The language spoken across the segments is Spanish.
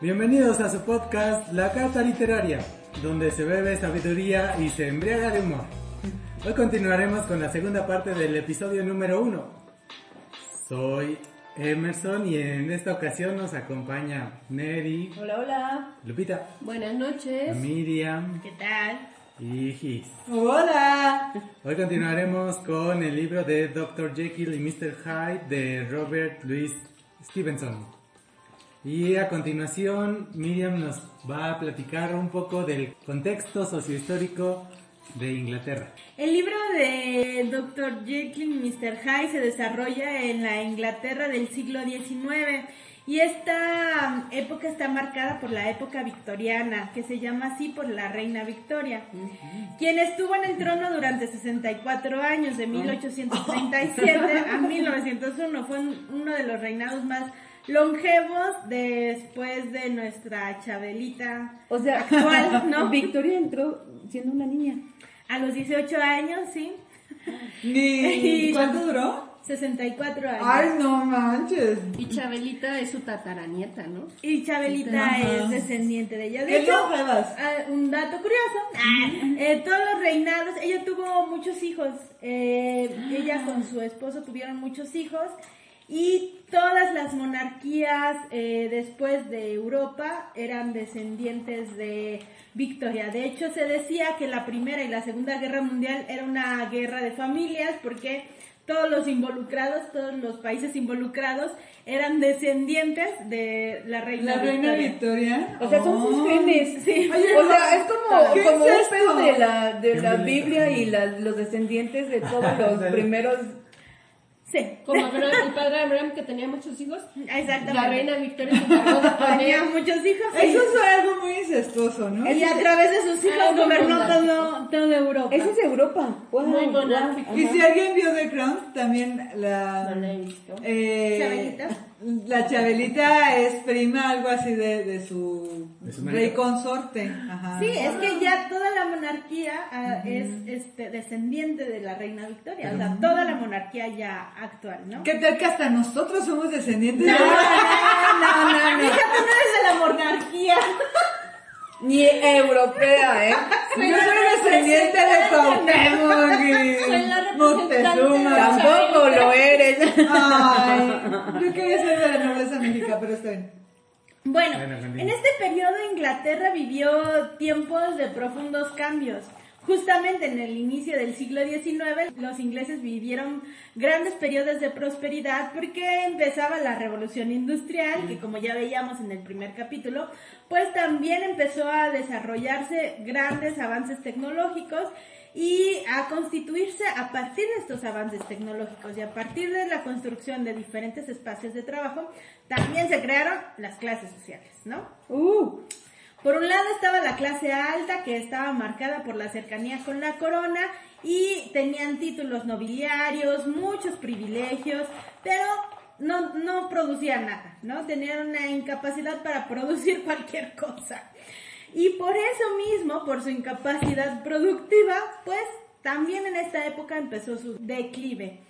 Bienvenidos a su podcast La Carta Literaria, donde se bebe sabiduría y se embriaga de humor. Hoy continuaremos con la segunda parte del episodio número uno. Soy Emerson y en esta ocasión nos acompaña Mary, Hola, hola. Lupita, Buenas noches. Miriam ¿Qué tal? y Gis. Hola. Hoy continuaremos con el libro de Dr. Jekyll y Mr. Hyde de Robert Louis Stevenson. Y a continuación Miriam nos va a platicar un poco del contexto sociohistórico de Inglaterra. El libro de Dr. Jekyll y Mr. Hyde se desarrolla en la Inglaterra del siglo XIX y esta época está marcada por la época victoriana, que se llama así por la reina Victoria, quien estuvo en el trono durante 64 años, de 1837 a 1901. Fue un- uno de los reinados más longevos después de nuestra Chabelita O sea, actual, ¿no? Victoria entró siendo una niña. A los 18 años, sí. Ni... ¿Cuánto duró? 64 años. Ay, no manches. Y Chabelita es su tataranieta, ¿no? Y Chabelita es descendiente de ella. De ¿Qué hecho, ah, un dato curioso, ah, eh, todos los reinados, ella tuvo muchos hijos, eh, ella con su esposo tuvieron muchos hijos y todas las monarquías eh, después de Europa eran descendientes de Victoria. De hecho, se decía que la Primera y la Segunda Guerra Mundial era una guerra de familias porque todos los involucrados, todos los países involucrados eran descendientes de la reina La reina Victoria. Victoria. O sea, son Oh. sus genes. Sí. Oye, o sea, es como, ¿qué como es un pedo de la, de la. Biblia y la- los descendientes de todos los primeros. Sí, Como Abraham, el padre Abraham que tenía muchos hijos. exactamente. La reina Victoria tenía muchos hijos. Eso es algo muy incestuoso, ¿no? Y a través de sus hijos gobernó todo, toda Europa. Esa es Europa. Wow, Muy wow. Y si alguien vio The Crown, también la... No la he visto. eh. La Chabelita es prima, algo así de, de su, De su rey consorte. Ajá. Sí, es que ya toda la monarquía ah, es este, descendiente de la reina Victoria. O sea, toda la monarquía ya actual, ¿no? ¿Qué tal que hasta nosotros somos descendientes? No, de- no, no, no. Fíjate, no eres de la monarquía. Ni europea, ¿eh? Yo soy descendiente de Cuauhtémoc Soy la y Moctezuma. Tampoco lo eres. Ay, yo quería ser de la nobleza médica, pero está bien. Bueno, en este periodo Inglaterra vivió tiempos de profundos cambios. Justamente en el inicio del siglo XIX, los ingleses vivieron grandes periodos de prosperidad porque empezaba la revolución industrial, que como ya veíamos en el primer capítulo, pues también empezó a desarrollarse grandes avances tecnológicos y a constituirse a partir de estos avances tecnológicos y a partir de la construcción de diferentes espacios de trabajo, también se crearon las clases sociales, ¿no? Uh, Por un lado estaba la clase alta que estaba marcada por la cercanía con la corona y tenían títulos nobiliarios, muchos privilegios, pero no, no producían nada, ¿no? Tenían una incapacidad para producir cualquier cosa. Y por eso mismo, por su incapacidad productiva, pues también en esta época empezó su declive.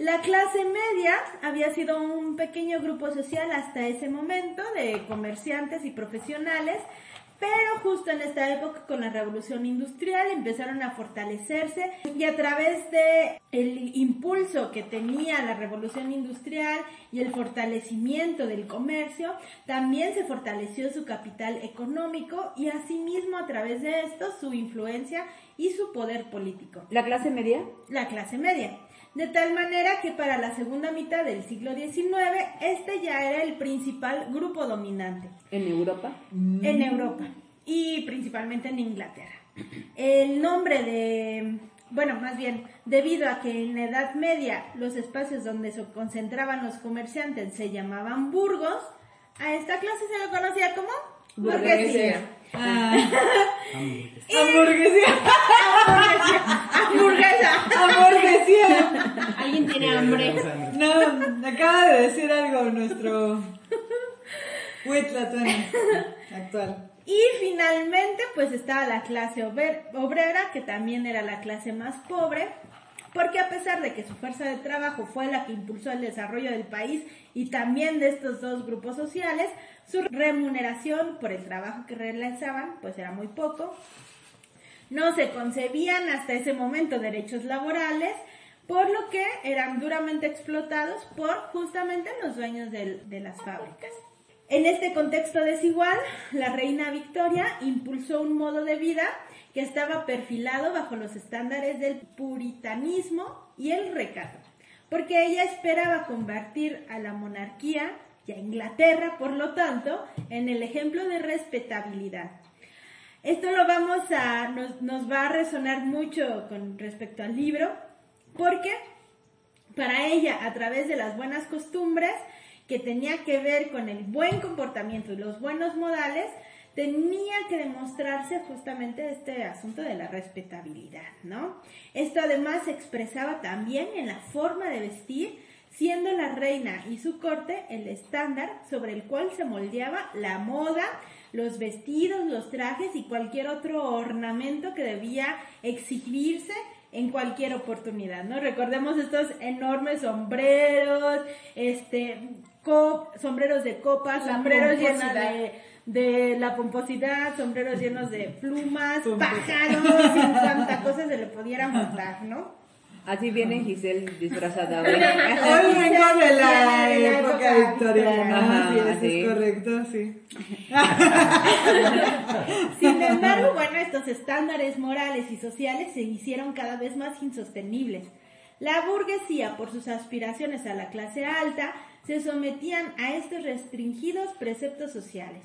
La clase media había sido un pequeño grupo social hasta ese momento de comerciantes y profesionales, pero justo en esta época con la revolución industrial empezaron a fortalecerse y a través de el impulso que tenía la revolución industrial y el fortalecimiento del comercio, también se fortaleció su capital económico y asimismo a través de esto su influencia y su poder político ¿La clase media? la clase media. De tal manera que para la segunda mitad del siglo XIX, este ya era el principal grupo dominante ¿En Europa? en Europa y principalmente en Inglaterra. El nombre de, bueno, más bien, debido a que en la Edad Media los espacios donde se concentraban los comerciantes se llamaban burgos, a esta clase se lo conocía como burguesía. Ah, Hamburguesas. hamburguesía. Hamburguesa. Hamburguesía. Alguien tiene hambre. No, acaba de decir algo nuestro Huitlatón actual. Y finalmente, pues estaba la clase obrera, que también era la clase más pobre. porque a pesar de que su fuerza de trabajo fue la que impulsó el desarrollo del país y también de estos dos grupos sociales, su remuneración por el trabajo que realizaban pues era muy poco. No se concebían hasta ese momento derechos laborales, por lo que eran duramente explotados por justamente los dueños del- de las fábricas. En este contexto desigual, la reina Victoria impulsó un modo de vida que estaba perfilado bajo los estándares del puritanismo y el recato, porque ella esperaba convertir a la monarquía y a Inglaterra, por lo tanto, en el ejemplo de respetabilidad. Esto lo vamos a, nos, nos va a resonar mucho con respecto al libro, porque para ella, a través de las buenas costumbres, que tenía que ver con el buen comportamiento y los buenos modales, tenía que demostrarse justamente este asunto de la respetabilidad, ¿no? Esto además se expresaba también en la forma de vestir, siendo la reina y su corte el estándar sobre el cual se moldeaba la moda, los vestidos, los trajes y cualquier otro ornamento que debía exhibirse en cualquier oportunidad, ¿no? Recordemos estos enormes sombreros, este, co- sombreros de copa, La sombreros llenos de, de la pomposidad, sombreros llenos de plumas, pájaros y cuanta cosa se le pudiera montar, ¿no? Así viene Giselle disfrazada Hoy vengo de la época época victoriana. Ajá, sí, eso sí. es correcto, sí. Sin embargo, bueno, estos estándares morales y sociales se hicieron cada vez más insostenibles. La burguesía, por sus aspiraciones a la clase alta, se sometían a estos restringidos preceptos sociales.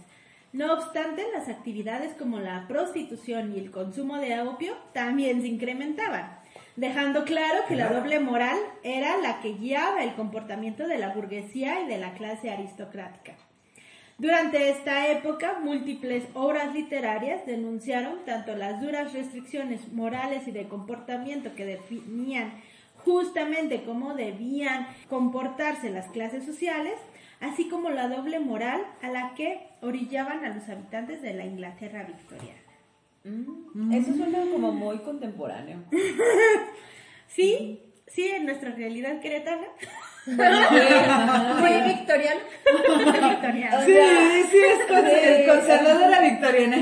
No obstante, las actividades como la prostitución y el consumo de opio también se incrementaban, dejando claro que la doble moral era la que guiaba el comportamiento de la burguesía y de la clase aristocrática. Durante esta época, múltiples obras literarias denunciaron tanto las duras restricciones morales y de comportamiento que definían justamente cómo debían comportarse las clases sociales, así como la doble moral a la que orillaban a los habitantes de la Inglaterra victoriana. Mm, Eso suena como muy contemporáneo. Sí, sí, en nuestra realidad queretana. Muy victoriano. victoriana. Sí, sí, es con- es conservadora victoriana.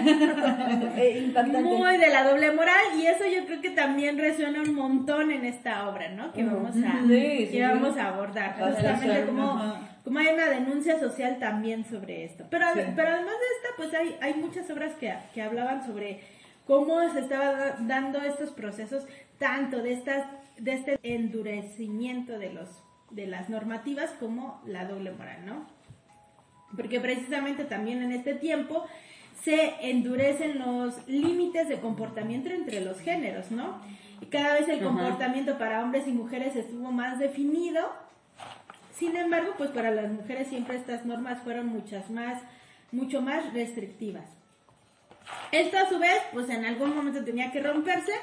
Eh, impactante. muy de la doble moral y eso yo creo que también resuena un montón en esta obra, ¿no? Que vamos a, Sí, sí, que vamos a abordar, justamente como, como hay una denuncia social también sobre esto. Pero, Sí. pero además de esta, pues hay, hay muchas obras que, que hablaban sobre cómo se estaba da- dando estos procesos, tanto de estas, de este endurecimiento de los, de las normativas como la doble moral, ¿no? porque precisamente también en este tiempo se endurecen los límites de comportamiento entre los géneros, ¿no? Y cada vez el comportamiento para hombres y mujeres estuvo más definido. Sin embargo, pues para las mujeres siempre estas normas fueron muchas más, mucho más restrictivas. Esto a su vez, pues en algún momento tenía que romperse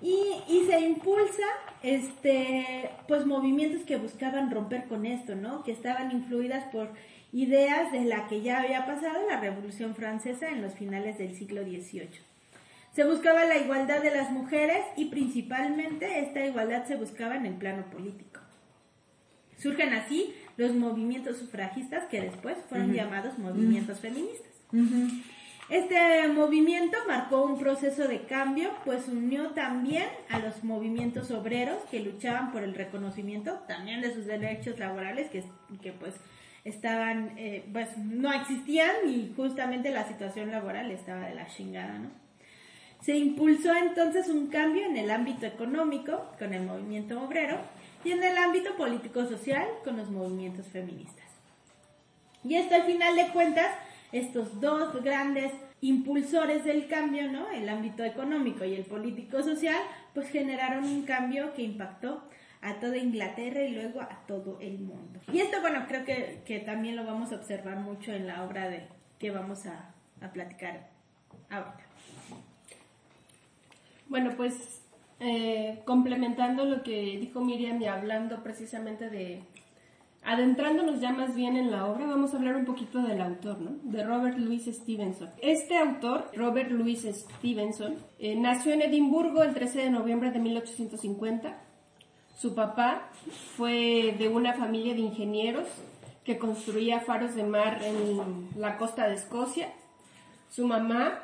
y, y se impulsa, este, pues movimientos que buscaban romper con esto, ¿no? Que estaban influidas por ideas de la que ya había pasado la Revolución Francesa en los finales del siglo XVIII. Se buscaba la igualdad de las mujeres y principalmente esta igualdad se buscaba en el plano político. Surgen así los movimientos sufragistas que después fueron llamados movimientos feministas. Este movimiento marcó un proceso de cambio, pues unió también a los movimientos obreros que luchaban por el reconocimiento también de sus derechos laborales, que, que pues estaban, eh, pues no existían y justamente la situación laboral estaba de la chingada, ¿no? Se impulsó entonces un cambio en el ámbito económico con el movimiento obrero y en el ámbito político-social con los movimientos feministas. Y esto al final de cuentas, estos dos grandes impulsores del cambio, ¿no? El ámbito económico y el político-social, pues generaron un cambio que impactó a toda Inglaterra y luego a todo el mundo. Y esto, bueno, creo que, que también lo vamos a observar mucho en la obra de que vamos a, a platicar ahorita. Bueno, pues eh, complementando lo que dijo Miriam y hablando precisamente de adentrándonos ya más bien en la obra, vamos a hablar un poquito del autor, ¿no? De Robert Louis Stevenson. Este autor, Robert Louis Stevenson, eh, nació en Edimburgo el 13 de noviembre de 1850. Su papá fue de una familia de ingenieros que construía faros de mar en la costa de Escocia. Su mamá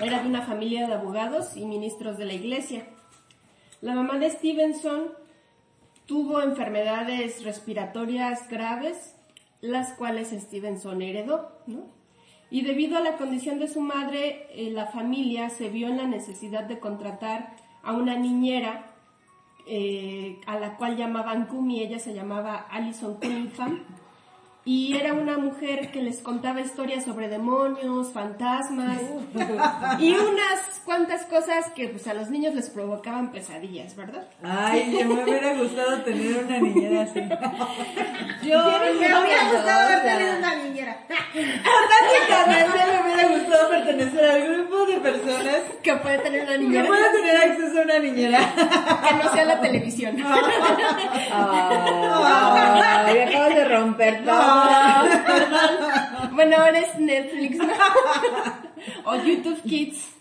era de una familia de abogados y ministros de la iglesia. La mamá de Stevenson tuvo enfermedades respiratorias graves, las cuales Stevenson heredó, ¿no? Y debido a la condición de su madre, eh, la familia se vio en la necesidad de contratar a una niñera eh, a la cual llamaban Kumi, ella se llamaba Alison Cunningham, y era una mujer que les contaba historias sobre demonios, fantasmas y unas cuantas cosas que pues a los niños les provocaban pesadillas, ¿verdad? Ay, yo me hubiera gustado tener una niñera así. Yo Me hubiera gustado haber tenido una niñera. Básicamente me hubiera gustado pertenecer al grupo de personas que puede tener una que niñera puedan tener acceso a una niñera. que no sea la televisión. Ay, acabas de romper todo. bueno, ahora es Netflix ¿no? o YouTube Kids.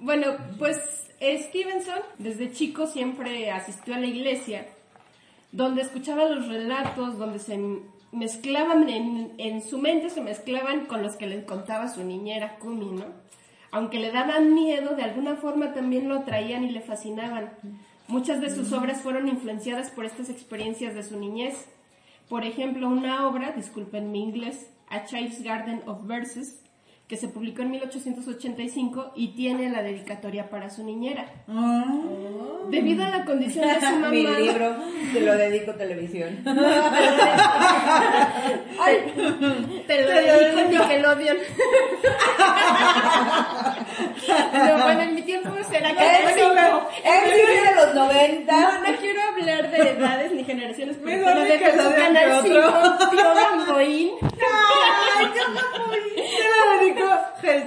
Bueno, pues Stevenson desde chico siempre asistió a la iglesia, donde escuchaba los relatos, donde se mezclaban en, en su mente, se mezclaban con los que le contaba su niñera Kumi, ¿no? Aunque le daban miedo, de alguna forma también lo atraían y le fascinaban. Muchas de sus obras fueron influenciadas por estas experiencias de su niñez. Por ejemplo, una obra, disculpen mi inglés, A Child's Garden of Verses, que se publicó en 1885 y tiene la dedicatoria para su niñera. Debido a la condición de su mamá... Mi libro, te lo dedico a televisión. Te lo dedico en Nickelodeon. no, bueno, en mi tiempo será que Es de los 90. No, no quiero hablar de edades ni generaciones, pero su Nickelodeon canal que 5, otro. tío Gamboín. Ay, yo no fui. Se la dedico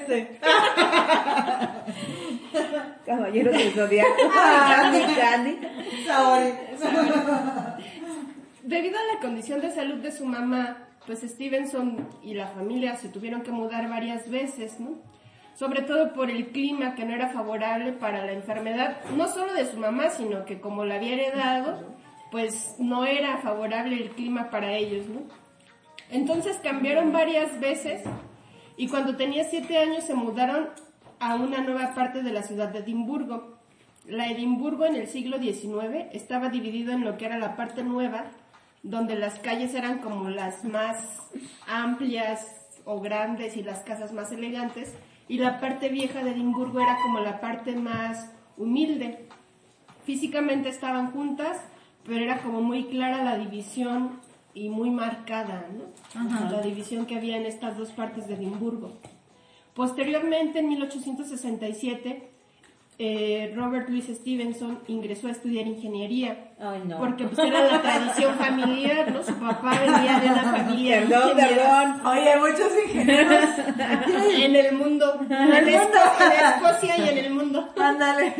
Jesse. Caballeros del Zodiaco. Candy, Candy. Sorry. Debido a la condición de salud de su mamá, pues Stevenson y la familia se tuvieron que mudar varias veces, ¿no? Sobre todo por el clima que no era favorable para la enfermedad, no solo de su mamá, sino que como la había heredado, pues no era favorable el clima para ellos, ¿no? Entonces cambiaron varias veces y cuando tenía siete años se mudaron a una nueva parte de la ciudad de Edimburgo. La Edimburgo en el siglo XIX estaba dividido en lo que era la parte nueva, donde las calles eran como las más amplias o grandes y las casas más elegantes, y la parte vieja de Edimburgo era como la parte más humilde. Físicamente estaban juntas, pero era como muy clara la división y muy marcada, ¿no? La división que había en estas dos partes de Edimburgo. Posteriormente, en 1867, eh, Robert Louis Stevenson ingresó a estudiar ingeniería. Ay, no. Porque pues era la tradición familiar, ¿no? Su papá venía de una familia Perdón, perdón. Oye, muchos ingenieros. en el mundo, en, el mundo. en Escocia y en el mundo. Ándale.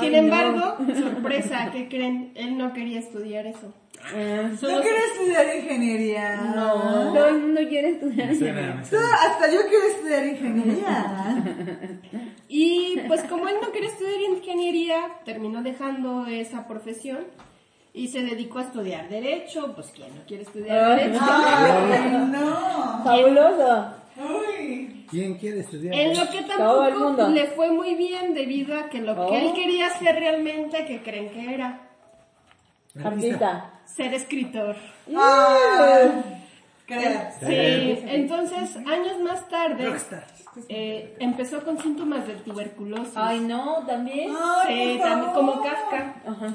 Sin embargo, sorpresa, ¿qué creen? Él no quería estudiar eso. ¿No Solo- quieres estudiar ingeniería? No. No, no quiere estudiar. Suena, Tú, hasta yo quiero estudiar ingeniería. Y pues como él no quería estudiar ingeniería, terminó dejando esa profesión y se dedicó a estudiar derecho. Pues quién no quiere estudiar derecho. Ay, no. Fabuloso. Uy. ¿Quién quiere estudiar? En lo que Todo el tampoco mundo. le fue muy bien debido a que lo Oh. que él quería hacer realmente, que creen que era Artista. Ser escritor. Ah, creo. Sí, entonces años más tarde eh, empezó con síntomas de tuberculosis. Ay, no, también. Ay, Sí, también como Kafka. Ajá.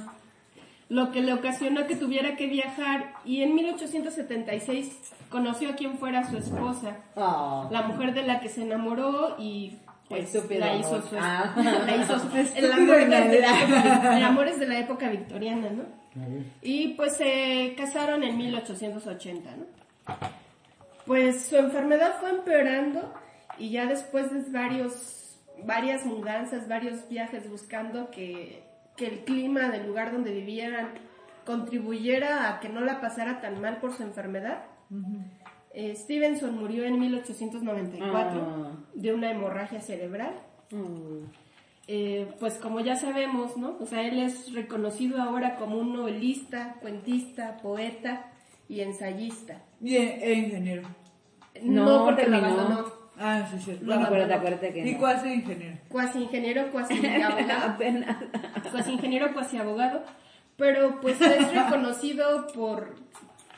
lo que le ocasionó que tuviera que viajar y en 1876 conoció a quien fuera su esposa, Oh. la mujer de la que se enamoró y pues Estúpido la hizo su Ah. la hizo su- el amor, en de la el amor es de la época victoriana, ¿no? Y pues se casaron en 1880, ¿no? Pues su enfermedad fue empeorando y ya después de varios, varias mudanzas, varios viajes buscando que, que el clima del lugar donde vivieran contribuyera a que no la pasara tan mal por su enfermedad, eh, Stevenson murió en 1894 Ah. de una hemorragia cerebral. Mm. Eh, pues como ya sabemos, ¿no? O sea, él es reconocido ahora como un novelista, cuentista, poeta y ensayista. Y e, e ingeniero. No, No, porque lo terminó. abandonó. Ah, sí, sí. Lo No, acuérdate, acuérdate que Y no. cuasi ingeniero. Cuasi ingeniero, cuasi abogado. Apenas. cuasi ingeniero, cuasi abogado, pero pues es reconocido por,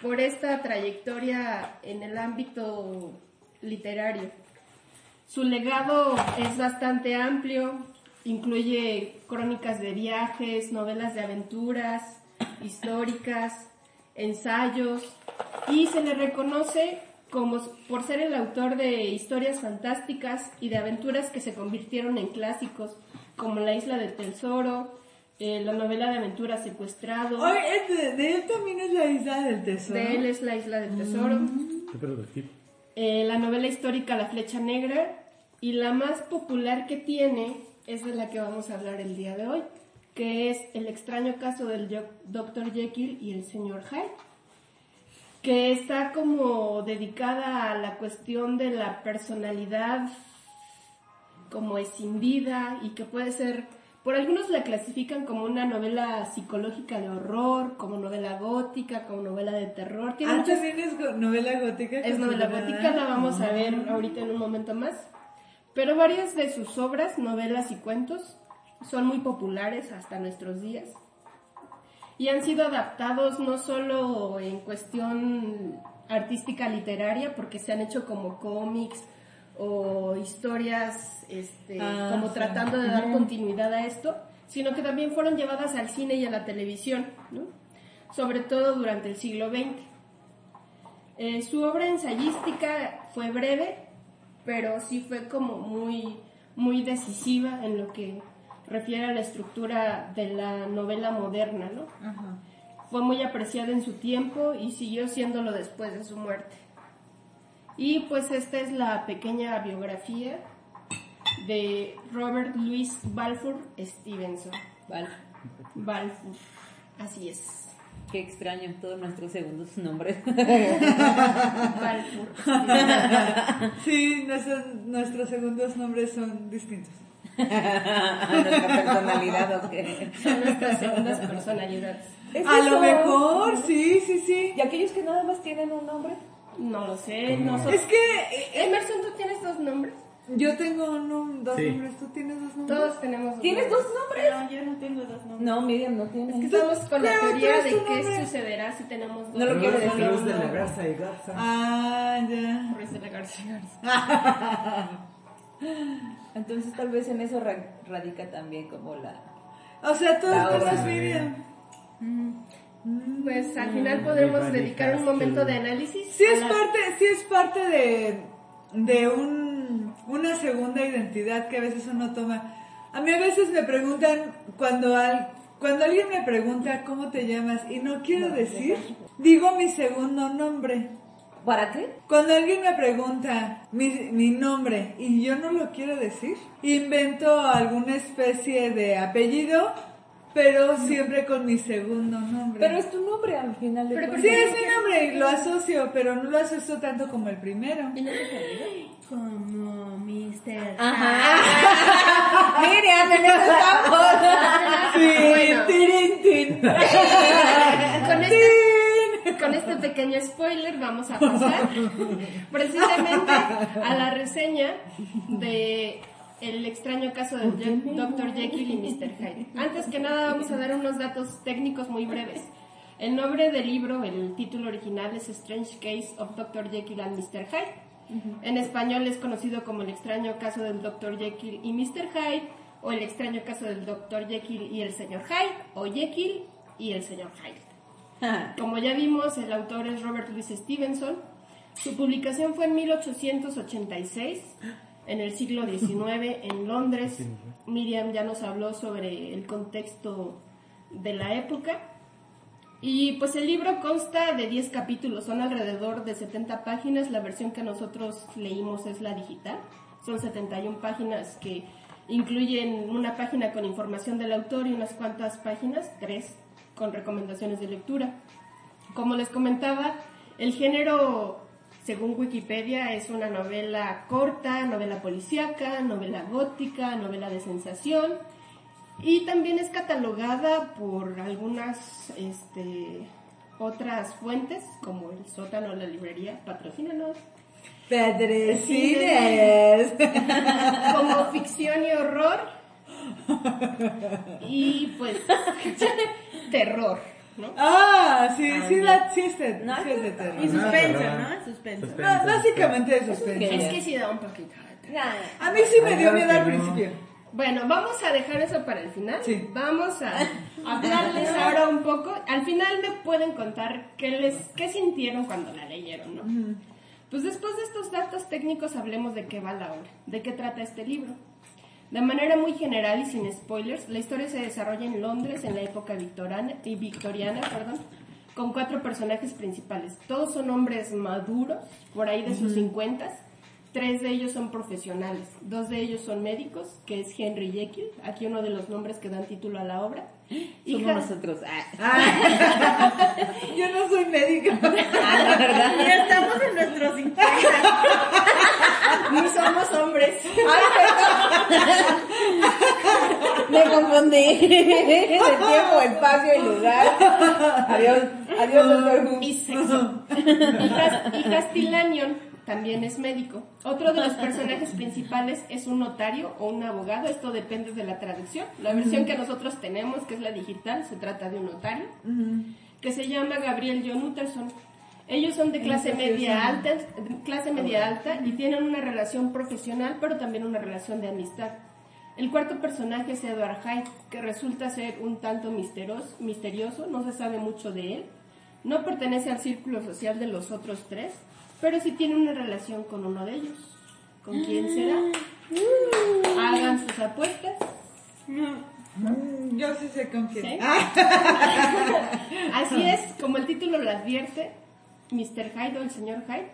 por esta trayectoria en el ámbito literario. Su legado es bastante amplio, incluye crónicas de viajes, novelas de aventuras, históricas, ensayos, y se le reconoce como por ser el autor de historias fantásticas y de aventuras que se convirtieron en clásicos, como La Isla del Tesoro, eh, la novela de aventuras Secuestrado, Oye, es de, de él también es la isla del tesoro. de él es La Isla del Tesoro, Qué productivo. eh, la novela histórica La Flecha Negra, y la más popular que tiene es de la que vamos a hablar el día de hoy, que es El extraño caso del Dr. Jekyll y el señor Hyde, que está como dedicada a la cuestión de la personalidad como escindida y que puede ser, por algunos la clasifican como una novela psicológica de horror, como novela gótica, como novela de terror. Tiene Ah, muchas también es novela gótica. es novela gótica, la vamos a ver ahorita en un momento más. Pero varias de sus obras, novelas y cuentos, son muy populares hasta nuestros días. Y han sido adaptados no solo en cuestión artística literaria, porque se han hecho como cómics o historias este, Ah, como sí. tratando de dar continuidad a esto, sino que también fueron llevadas al cine y a la televisión, ¿no? sobre todo durante el siglo XX. Eh, su obra ensayística fue breve, pero sí fue como muy, muy decisiva en lo que refiere a la estructura de la novela moderna, ¿no? Ajá. Fue muy apreciada en su tiempo y siguió siéndolo después de su muerte. Y pues esta es la pequeña biografía de Robert Louis Balfour Stevenson. Vale. Balfour, así es. Qué extraño, todos nuestros segundos nombres. Sí, nuestros, nuestros segundos nombres son distintos. Nuestra personalidad, ok. Son nuestras segundas personalidades. ¿Es A eso? lo mejor, sí, sí, sí. ¿Y aquellos que nada más tienen un nombre? No lo sé, ¿Cómo? nosotros... Es que eh, Emerson, ¿tú tienes dos nombres? Yo tengo un- dos Sí. nombres, tú tienes dos nombres. Todos tenemos dos ¿Tienes nombres. dos nombres? No, yo no tengo dos nombres. No, Miriam no tiene. Estamos con la teoría de qué nombre. sucederá si tenemos dos No lo quiero Cruz, decir. Cruz de la Garza y Garza. Ah, ya. Ruiz de la García Garza. Entonces tal vez en eso ra- radica también como la... O sea, todos obra. Miriam. Pues al final podremos dedicar un momento to- de análisis. Sí es parte, sí es parte de, de un, una segunda identidad que a veces uno toma. A mí a veces me preguntan cuando al, cuando alguien me pregunta cómo te llamas y no quiero decir, digo mi segundo nombre. ¿Para qué? Cuando alguien me pregunta mi, mi nombre y yo no lo quiero decir, invento alguna especie de apellido, pero siempre con mi segundo nombre. Pero es tu nombre al final de Pero ¿por Sí, cuentas. es mi nombre y lo asocio, pero no lo asocio tanto como el primero. ¿Y no te apellidas? Como Mr. Ajá. Miriam, en eso estamos. Sí, Bueno. tirin, tin. Con este, con este pequeño spoiler vamos a pasar precisamente a la reseña de El extraño caso del Dr. Jekyll y Mr. Hyde. Antes que nada vamos a dar unos datos técnicos muy breves. El nombre del libro, el título original es Strange Case of Dr. Jekyll and Mr. Hyde. En español es conocido como El extraño caso del Dr. Jekyll y Mr. Hyde o El extraño caso del Dr. Jekyll y el señor Hyde o Jekyll y el señor Hyde. Como ya vimos, el autor es Robert Louis Stevenson. Su publicación fue en 1886, en el siglo XIX, en Londres. Miriam ya nos habló sobre el contexto de la época. Y pues el libro consta de 10 capítulos, son alrededor de 70 páginas. La versión que nosotros leímos es la digital. Son 71 páginas que incluyen una página con información del autor y unas cuantas páginas, tres, con recomendaciones de lectura. Como les comentaba, el género Según Wikipedia, es una novela corta, novela policíaca, novela gótica, novela de sensación. Y también es catalogada por algunas este, otras fuentes, como el sótano la librería, patrocínanos, Pedrecines. como ficción y horror. Y pues, terror, ¿no? Ah, sí, sí, la, sí es de, No, sí es de terror. Y suspenso, terror. ¿no? Suspenso. Suspenso. Ba- Básicamente es suspenso. Es que sí da un poquito de terror. A mí sí me dio miedo al no. principio. Bueno, vamos a dejar eso para el final. Sí. Vamos a hablarles ahora un poco. Al final me pueden contar qué les qué sintieron cuando la leyeron, ¿no? Pues después de estos datos técnicos hablemos de qué va la obra, de qué trata este libro. De manera muy general y sin spoilers, la historia se desarrolla en Londres en la época victoriana, y victoriana, perdón, con cuatro personajes principales. Todos son hombres maduros, por ahí de sus cincuentas. Tres de ellos son profesionales, dos de ellos son médicos, que es Henry Jekyll, aquí uno de los nombres que dan título a la obra. Somos nosotros. Ah. Yo no soy médica. Ah, la verdad. Y estamos en nuestros 50. Somos hombres. Me confundí. De tiempo, espacio y lugar. Adiós. Adiós, doctor Who. y sexo. Y, también es médico. Otro de los personajes principales es un notario o un abogado, esto depende de la traducción. La versión que nosotros tenemos, que es la digital, se trata de un notario, que se llama Gabriel John Utterson. Ellos son de clase media alta, clase media alta y tienen una relación profesional, pero también una relación de amistad. El cuarto personaje es Edward Hyde, que resulta ser un tanto misterioso, no se sabe mucho de él. No pertenece al círculo social de los otros tres, pero sí tiene una relación con uno de ellos. ¿Con quién será? Hagan sus apuestas. Mm, Yo sí sé con quién. ¿sí? Ah, Así es, como el título lo advierte, Mr. Hyde o el señor Hyde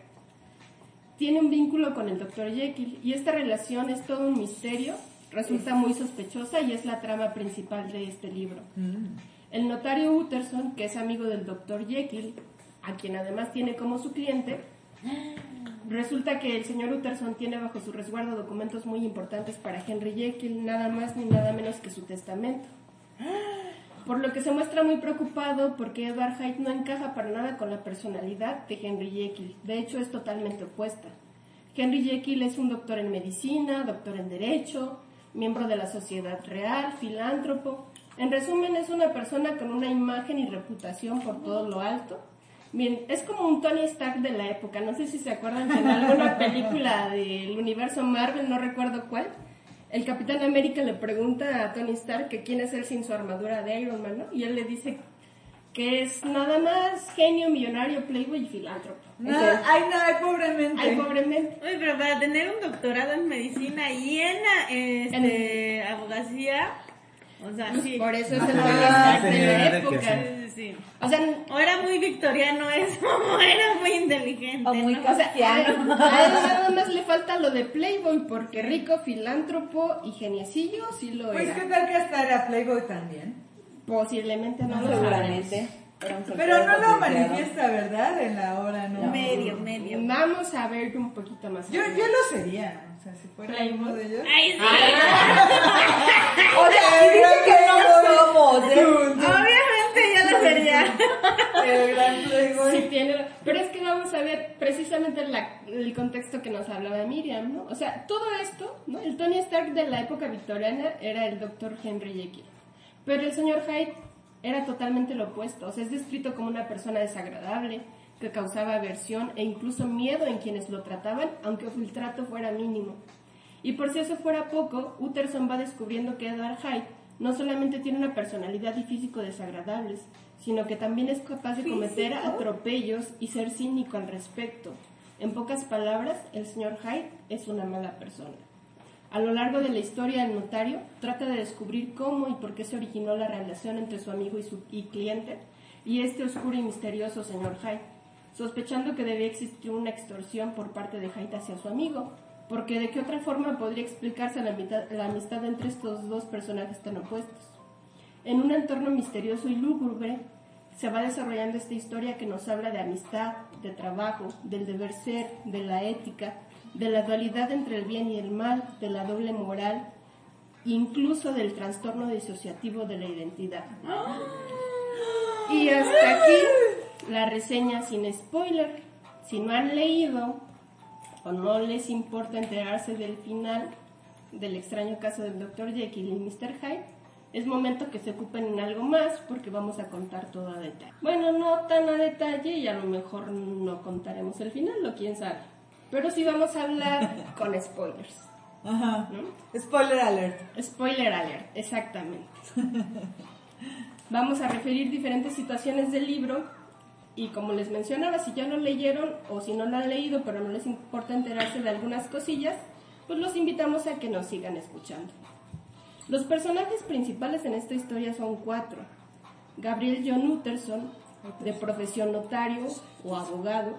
tiene un vínculo con el Dr. Jekyll y esta relación es todo un misterio, resulta muy sospechosa y es la trama principal de este libro. El notario Utterson, que es amigo del Dr. Jekyll, a quien además tiene como su cliente, resulta que el señor Utterson tiene bajo su resguardo documentos muy importantes para Henry Jekyll, nada más ni nada menos que su testamento. Por lo que se muestra muy preocupado porque Edward Hyde no encaja para nada con la personalidad de Henry Jekyll. De hecho, es totalmente opuesta. Henry Jekyll es un doctor en medicina, doctor en derecho, miembro de la sociedad real, filántropo. En resumen, es una persona con una imagen y reputación por todo lo alto. Bien, es como un Tony Stark de la época. No sé si se acuerdan que en alguna película del universo Marvel, no recuerdo cuál, el Capitán América le pregunta a Tony Stark que quién es él sin su armadura de Iron Man, ¿no? Y él le dice que es nada más genio, millonario, playboy y filántropo. nada, ay, nada, pobremente. Ay, pobremente. Oye, pero para tener un doctorado en medicina y en este, abogacía, o sea, sí. Por eso es el Ah, Tony Stark de la que época. Sí. O sea, O era muy victoriano eso, o era muy inteligente. O muy ¿no? o sea, a él, nada más le falta lo de playboy porque rico, filántropo y geniecillo sí lo Pues era. qué tal que hasta era Playboy también. Posiblemente no lo sabremos. Seguramente. Pero no lo manifiesta, ¿verdad? En la obra, ¿no? Medio, medio. Vamos a ver un poquito más. Yo, yo lo sería. O sea, si fuera uno de ellos. Ay, sí. O sea, y dice que no somos, ¿eh? Obviamente sería. El gran Playboy. Sí, tiene, pero es que vamos a ver precisamente la- el contexto que nos hablaba Miriam, ¿no? O sea, todo esto, ¿no? El Tony Stark de la época victoriana era el doctor Henry Jekyll, pero el señor Hyde era totalmente lo opuesto, o sea, es descrito como una persona desagradable, que causaba aversión e incluso miedo en quienes lo trataban, aunque el trato fuera mínimo. Y por si eso fuera poco, Utterson va descubriendo que Edward Hyde no solamente tiene una personalidad y físico desagradables, sino que también es capaz de cometer atropellos y ser cínico al respecto. En pocas palabras, el señor Hyde es una mala persona. A lo largo de la historia, el notario trata de descubrir cómo y por qué se originó la relación entre su amigo y su y cliente y este oscuro y misterioso señor Hyde, sospechando que debía existir una extorsión por parte de Hyde hacia su amigo, porque de qué otra forma podría explicarse la, la amistad entre estos dos personajes tan opuestos. En un entorno misterioso y lúgubre, se va desarrollando esta historia que nos habla de amistad, de trabajo, del deber ser, de la ética, de la dualidad entre el bien y el mal, de la doble moral, incluso del trastorno disociativo de la identidad. Y hasta aquí la reseña sin spoiler. Si no han leído o no les importa enterarse del final del extraño caso del Dr. Jekyll y Mr. Hyde, es momento que se ocupen en algo más porque vamos a contar todo a detalle. Bueno, no tan a detalle y a lo mejor no contaremos el final, lo quién sabe. Pero sí vamos a hablar con spoilers. Ajá. ¿no? Spoiler alert. Spoiler alert, exactamente. Vamos a referir diferentes situaciones del libro y como les mencionaba, si ya lo leyeron o si no lo han leído pero no les importa enterarse de algunas cosillas, pues los invitamos a que nos sigan escuchando. Los personajes principales en esta historia son cuatro. Gabriel John Utterson, de profesión notario o abogado,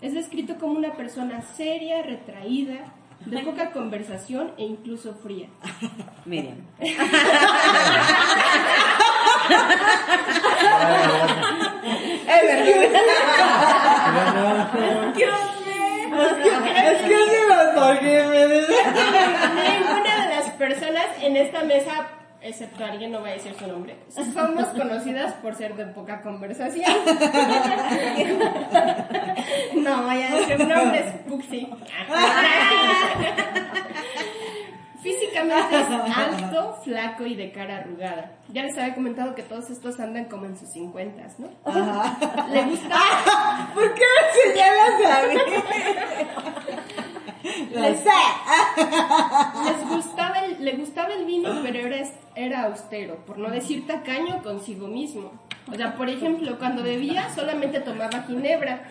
es descrito como una persona seria, retraída, de poca conversación e incluso fría. Miriam. Excuse Ninguna de las personas en esta mesa, excepto alguien, no voy a decir su nombre, somos conocidas por ser de poca conversación. No voy a decir nombres, Puxi. Físicamente es alto, flaco y de cara arrugada. Ya les había comentado que todos estos andan como en sus 50, ¿no? Le gusta ¿Por qué me señalas a mí? Lo sé. Les gustaba el, le gustaba el vino, pero era, era austero, por no decir tacaño consigo mismo. O sea, por ejemplo, cuando bebía solamente tomaba ginebra.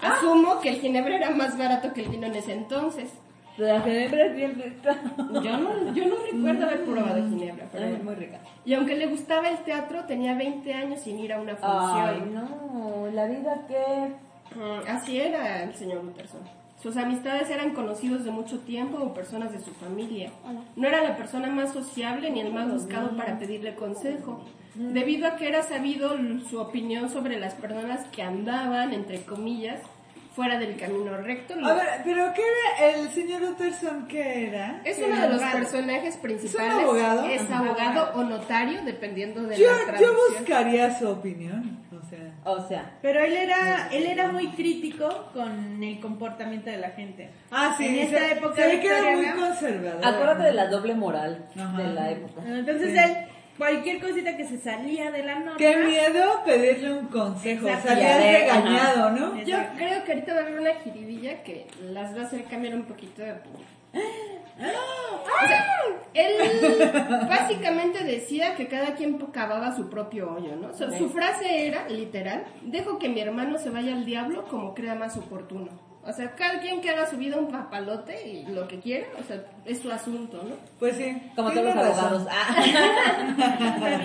Asumo que el ginebra era más barato que el vino en ese entonces. La ginebra es bien rica. Yo no, yo no recuerdo haber probado ginebra, pero Es muy rica. Y aunque le gustaba el teatro, tenía 20 años sin ir a una Ay, función. no, la vida que... Mm, Así era el señor Utterson. Sus amistades eran conocidos de mucho tiempo o personas de su familia. No era la persona más sociable ni el más buscado para pedirle consejo, debido a que era sabido su opinión sobre las personas que andaban, entre comillas, fuera del camino recto. A ver, pero ¿qué era el señor Utterson? ¿Qué era? Es uno de los personajes principales. abogado? Es abogado o notario, dependiendo de Yo, la yo traducción. buscaría su opinión. O sea, O sea, Pero él era, él era muy crítico con el comportamiento de la gente. ah, sí, En esta se, época se ve que era muy conservador. acuérdate de la doble moral Ajá. de la época. Entonces Sí. él, cualquier cosita que se salía de la norma. Qué miedo pedirle un consejo. Exacto. Salías regañado, ¿no? Yo creo que ahorita va a haber una jiribilla que las va a hacer cambiar un poquito de opinión. O sea, él básicamente decía que cada quien cavaba su propio hoyo, ¿no? O sea, su frase era, literal, dejo que mi hermano se vaya al diablo como crea más oportuno. O sea, cada quien que haga su vida un papalote y lo que quiera, o sea, es su asunto, ¿no? Pues sí. Como todos los abogados. Ah.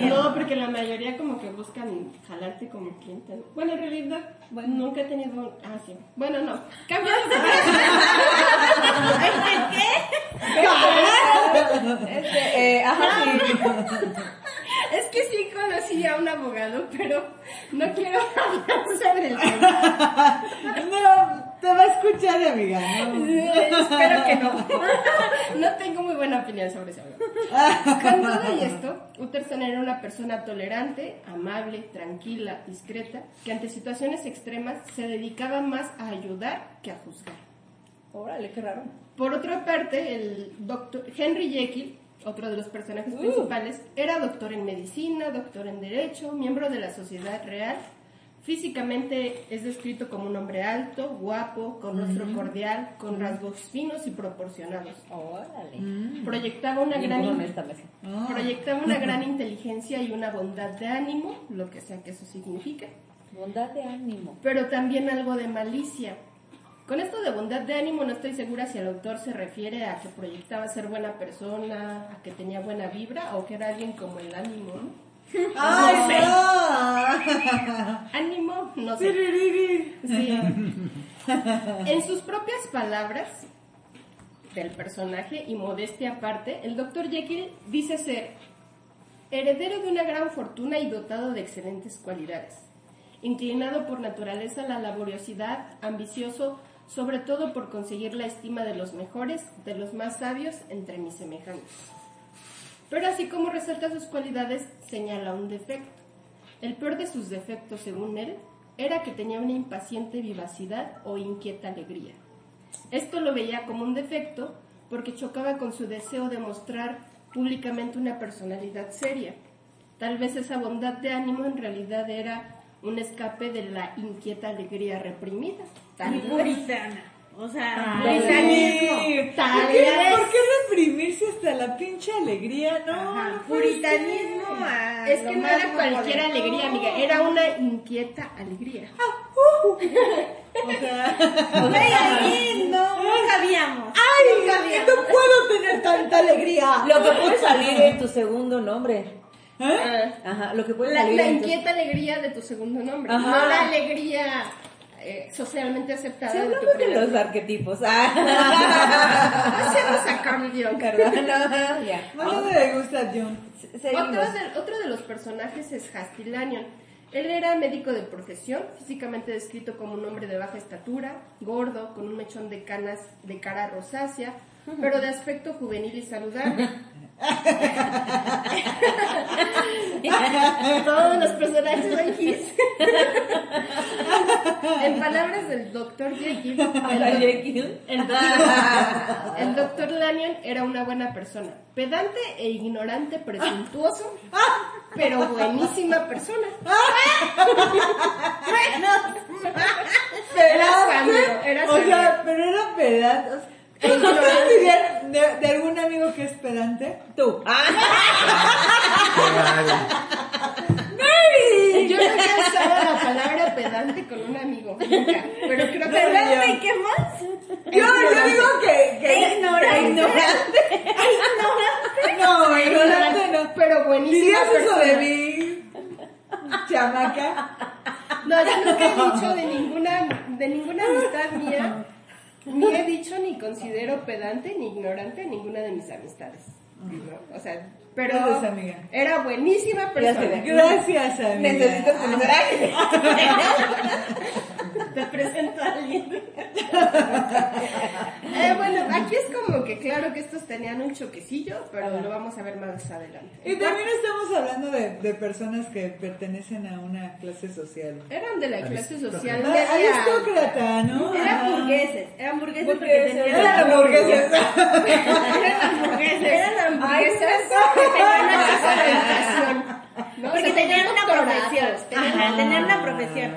No, porque la mayoría como que buscan jalarte como cliente. ¿no? Bueno, en realidad, nunca he tenido... Ah, sí. Bueno, no. Cambio Este, eh, ajá, sí. Es que sí conocí a un abogado, pero no quiero hablar sobre el tema. No, te va a escuchar, amiga. ¿no? Espero que no. No tengo muy buena opinión sobre ese abogado. Con todo y esto, Utterson era una persona tolerante, amable, tranquila, discreta, que ante situaciones extremas se dedicaba más a ayudar que a juzgar. Órale, qué raro. Por otra parte, el doctor Henry Jekyll, otro de los personajes principales, era doctor en medicina, doctor en derecho, miembro de la sociedad real. Físicamente es descrito como un hombre alto, guapo, con rostro cordial, con rasgos finos y proporcionados. Órale. Proyectaba una gran in- mesa. proyectaba una gran inteligencia y una bondad de ánimo, lo que sea que eso signifique Bondad de ánimo. pero también algo de malicia. Con esto de bondad de ánimo no estoy segura si el autor se refiere a que proyectaba ser buena persona, a que tenía buena vibra o que era alguien como el ánimo. ¿no? ¡Ay, no! Ánimo, no sé. Sí. En sus propias palabras del personaje y modestia aparte, el doctor Jekyll dice ser heredero de una gran fortuna y dotado de excelentes cualidades. inclinado por naturaleza a la laboriosidad, ambicioso sobre todo por conseguir la estima de los mejores, de los más sabios entre mis semejantes. Pero así como resalta sus cualidades, señala un defecto. El peor de sus defectos, según él, era que tenía una impaciente vivacidad o inquieta alegría. Esto lo veía como un defecto porque chocaba con su deseo de mostrar públicamente una personalidad seria. Tal vez esa bondad de ánimo en realidad era un escape de la inquieta alegría reprimida. Vez. puritana. O sea, Ay, puritanismo. Tal ¿Por qué, vez. por qué reprimirse hasta la pinche alegría? No, Ajá, no puede puritanismo a Es que no era cualquier alegría, amiga, era una inquieta alegría. O sea, Güey, ahí no, no cabíamos. ¡ay! no cabíamos. No puedo tener tanta alegría. Lo que puede salir en tu segundo nombre. ¿Eh? Ah, Ajá, lo que puede la, salir la tu- inquieta alegría de tu segundo nombre, Ajá. no la alegría eh, socialmente aceptada Si de tu hablamos de los arquetipos. Ah, Hacemos a Carl Jung. perdón. Ya. No me gusta John. Seguimos. Otro de, otro de los personajes es Hastilanion. Él era médico de profesión, físicamente descrito como un hombre de baja estatura, gordo, con un mechón de canas de cara rosácea, pero de aspecto juvenil y saludable. Todos los personajes son en palabras del doctor Jekyll, el, Jekyll. el doctor, el Lanyon era una buena persona, pedante e ignorante, presuntuoso, pero buenísima persona. Era Sandro, era O sea, Sandro. pero era pedante. O sea, E ¿Ustedes ignorante. de, de algún amigo que es pedante? Tú. Ah, Yo nunca he usado la palabra pedante con un amigo, nunca. Pero creo que ¿Pedante qué más? Yo, yo digo que... que Ignorante. No, ignorante no. Pero buenísima ¿Dirías eso de mí, chamaca? No, yo nunca he dicho de ninguna, de ninguna amistad mía, ni he dicho ni considero pedante ni ignorante a ninguna de mis amistades. ¿no? O sea, pero Gracias, amiga. era buenísima persona. Gracias, amiga. Necesito a alguien. Te presento a alguien. Eh, bueno, aquí es como que claro que estos tenían un choquecillo, pero lo vamos a ver más adelante. Y también estamos hablando de, de personas que pertenecen a una clase social. Eran de la clase social Ah, media. Aristócrata, ¿no? Eran burgueses. Eran burgueses porque Burgueses. tenían Eran hamburguesas. Eran hamburgueses. Eran hamburguesas Porque O sea, tenían una profesión. tenían- una profesión.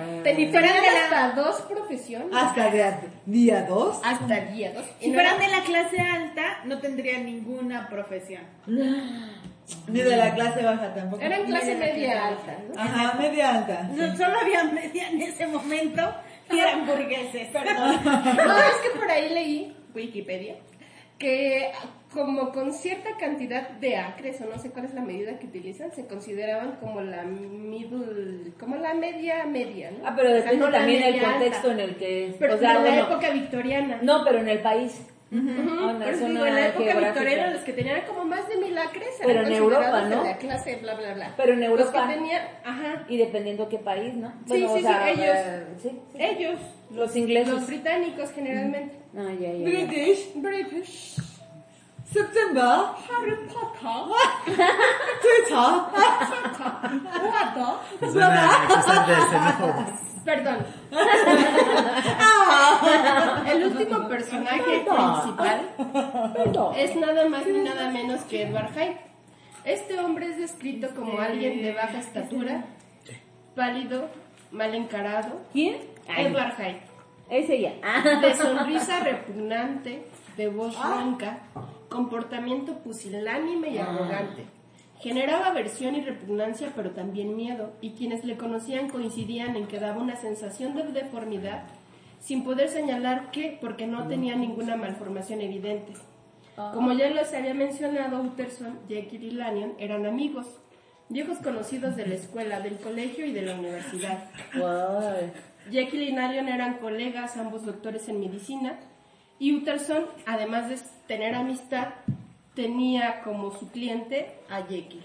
Fueran la, hasta dos profesiones. Hasta de día dos. Hasta día dos. Y si no fueran eran- de la clase alta, no tendrían ninguna profesión. Ni de la clase baja tampoco. Eran clase media alta. alta, ¿no? Ajá, media alta. No, solo había media en ese momento y eran burgueses. Perdón. No, es que por ahí leí, Wikipedia, que como con cierta cantidad de acres, o no sé cuál es la medida que utilizan, se consideraban como la middle, como la media media, ¿no? Ah, pero O sea, depende no también el media contexto alta. en el que... Pero o sea, de la bueno, época victoriana. No, pero en el país. Ah, en digo, zona en la época geográfica. victoriana los que tenían como más de mil acres Pero en Europa, ¿no? de la clase bla bla bla. Pero en Los Europa. que tenían, ajá, Y dependiendo qué país, ¿no? Sí, o sí, sea, sí, ellos. eh, sí, sí. ellos, Los ingleses. los británicos generalmente. Ah, ya, ya, ya. British. British. September. Harry Potter. Twitter. Suena xenófobos. Perdón. El último personaje principal es nada más ni nada menos que Edward Hyde. Este hombre es descrito como alguien de baja estatura, pálido, mal encarado. ¿Quién? Edward Hyde. Ese ya. Ah. De sonrisa repugnante, de voz ronca, comportamiento pusilánime y arrogante. Generaba aversión y repugnancia, pero también miedo, y quienes le conocían coincidían en que daba una sensación de deformidad, sin poder señalar qué, porque no tenía ninguna malformación evidente. Como ya les había mencionado, Utterson, Jekyll y Lanyon eran amigos, viejos conocidos de la escuela, del colegio y de la universidad. Jekyll y Lanyon eran colegas, ambos doctores en medicina, y Utterson, además de tener amistad, tenía como su cliente a Jekyll.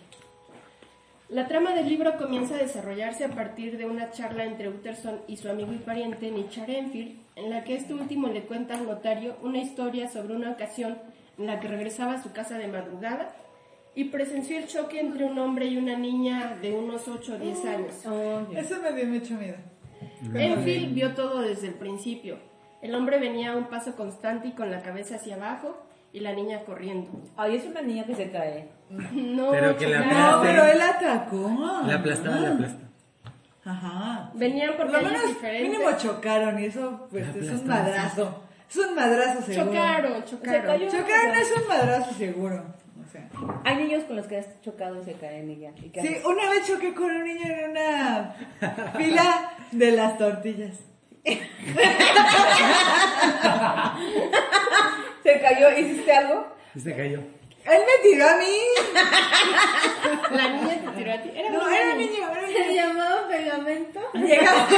La trama del libro comienza a desarrollarse a partir de una charla entre Utterson y su amigo y pariente Richard Enfield, en la que este último le cuenta al notario una historia sobre una ocasión en la que regresaba a su casa de madrugada y presenció el choque entre un hombre y una niña de unos 8 o 10 años. Eso me dio mucho miedo. Enfield vio todo desde el principio. El hombre venía a un paso constante y con la cabeza hacia abajo y la niña corriendo. Ay, es una niña que se cae. No, Pero que la. No, pero él atacó. La aplastaba, la aplastó. Ajá. Venían por lo menos diferentes. mínimo chocaron y eso pues, es un madrazo. Es un madrazo seguro. Chocaron, chocaron. Chocaron es un madrazo seguro. O sea. Hay niños con los que has chocado y se caen y ya. ¿Y qué Sí, una vez choqué con un niño en una fila de las tortillas. Se cayó, ¿hiciste algo? Se cayó. Él me tiró a mí. La niña te tiró a ti. Era No, era niño, era un Se niño. llamaba pegamento. Llegamos.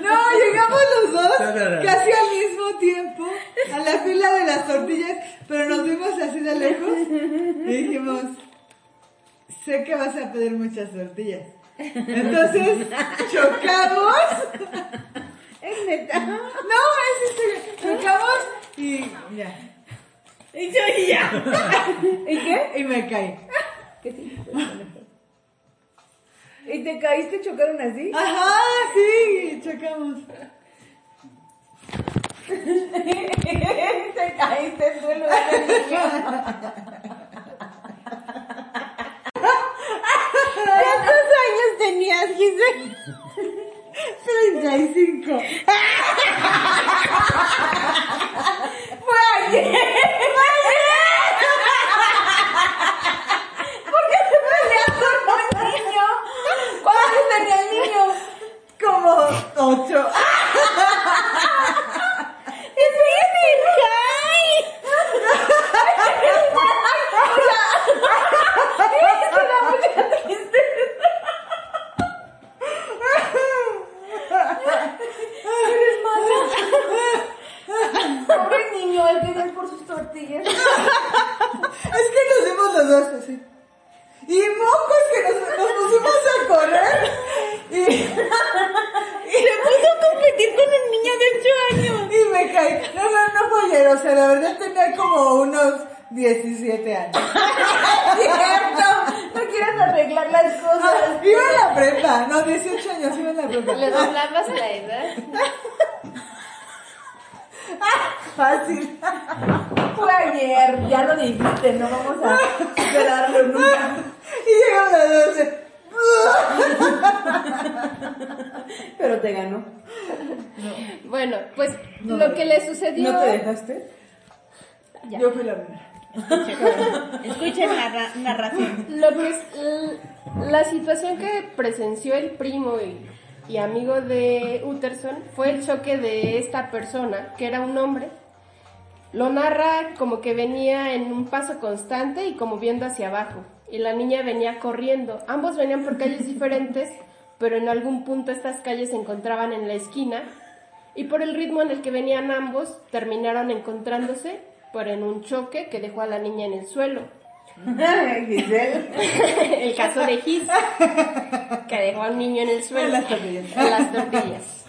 No, llegamos los dos casi al mismo tiempo a la fila de las tortillas, pero nos vimos así de lejos y dijimos, sé que vas a pedir muchas tortillas. Entonces chocamos. Es neta. No, es este, chocamos y ya. Y yo y ya. ¿Y qué? Y me caí. ¿Qué te ¿Y te caíste, chocaron así? Ajá, sí, chocamos. te caíste en suelo de la niña. ¿Cuántos tenías, Giselle? 35. ¡Fue ayer! ¿Por qué te peleas con un niño? ¿Cuántos años tenía el niño? Como 8. Pobre niño, él quería ir por sus tortillas. Es que nos dimos los dos así. Y mocos que nos, nos pusimos a correr. Y, y Se puso a competir con un niño de 8 años. Y me caí. No, no, no fue ayer. O sea, la verdad tenía como unos 17 años. Cierto, no quieres arreglar las cosas. Iba a la prepa. No, 18 años iba a la prepa. ¿Le doblabas la edad? Fácil. Fue ayer, ya lo dijiste, no vamos a superarlo nunca. Y llegamos a las 12. Pero te ganó. Bueno, pues lo que le sucedió... ¿No te dejaste? Ya. Yo fui la primera. Escuchen la ra- narración. Lo que es l- la situación que presenció el primo y, y amigo de Utterson fue el choque de esta persona, que era un hombre. Lo narra como que venía en un paso constante y como viendo hacia abajo. Y la niña venía corriendo. Ambos venían por calles diferentes, pero en algún punto estas calles se encontraban en la esquina. Y por el ritmo en el que venían ambos, terminaron encontrándose, pero en un choque que dejó a la niña en el suelo. Giselle. el caso de Gis, que dejó al niño en el suelo. En las tortillas. En las tortillas.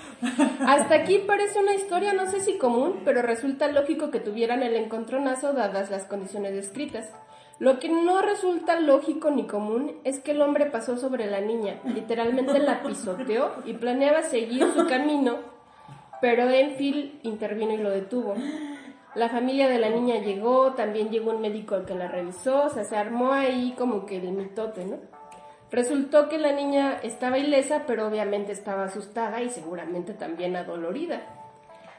Hasta aquí parece una historia, no sé si común, pero resulta lógico que tuvieran el encontronazo dadas las condiciones descritas. Lo que no resulta lógico ni común es que el hombre pasó sobre la niña, literalmente la pisoteó y planeaba seguir su camino, pero Enfield intervino y lo detuvo. La familia de la niña llegó, también llegó un médico al que la revisó, o sea, se armó ahí como que el mitote, ¿no? Resultó que la niña estaba ilesa, pero obviamente estaba asustada y seguramente también adolorida.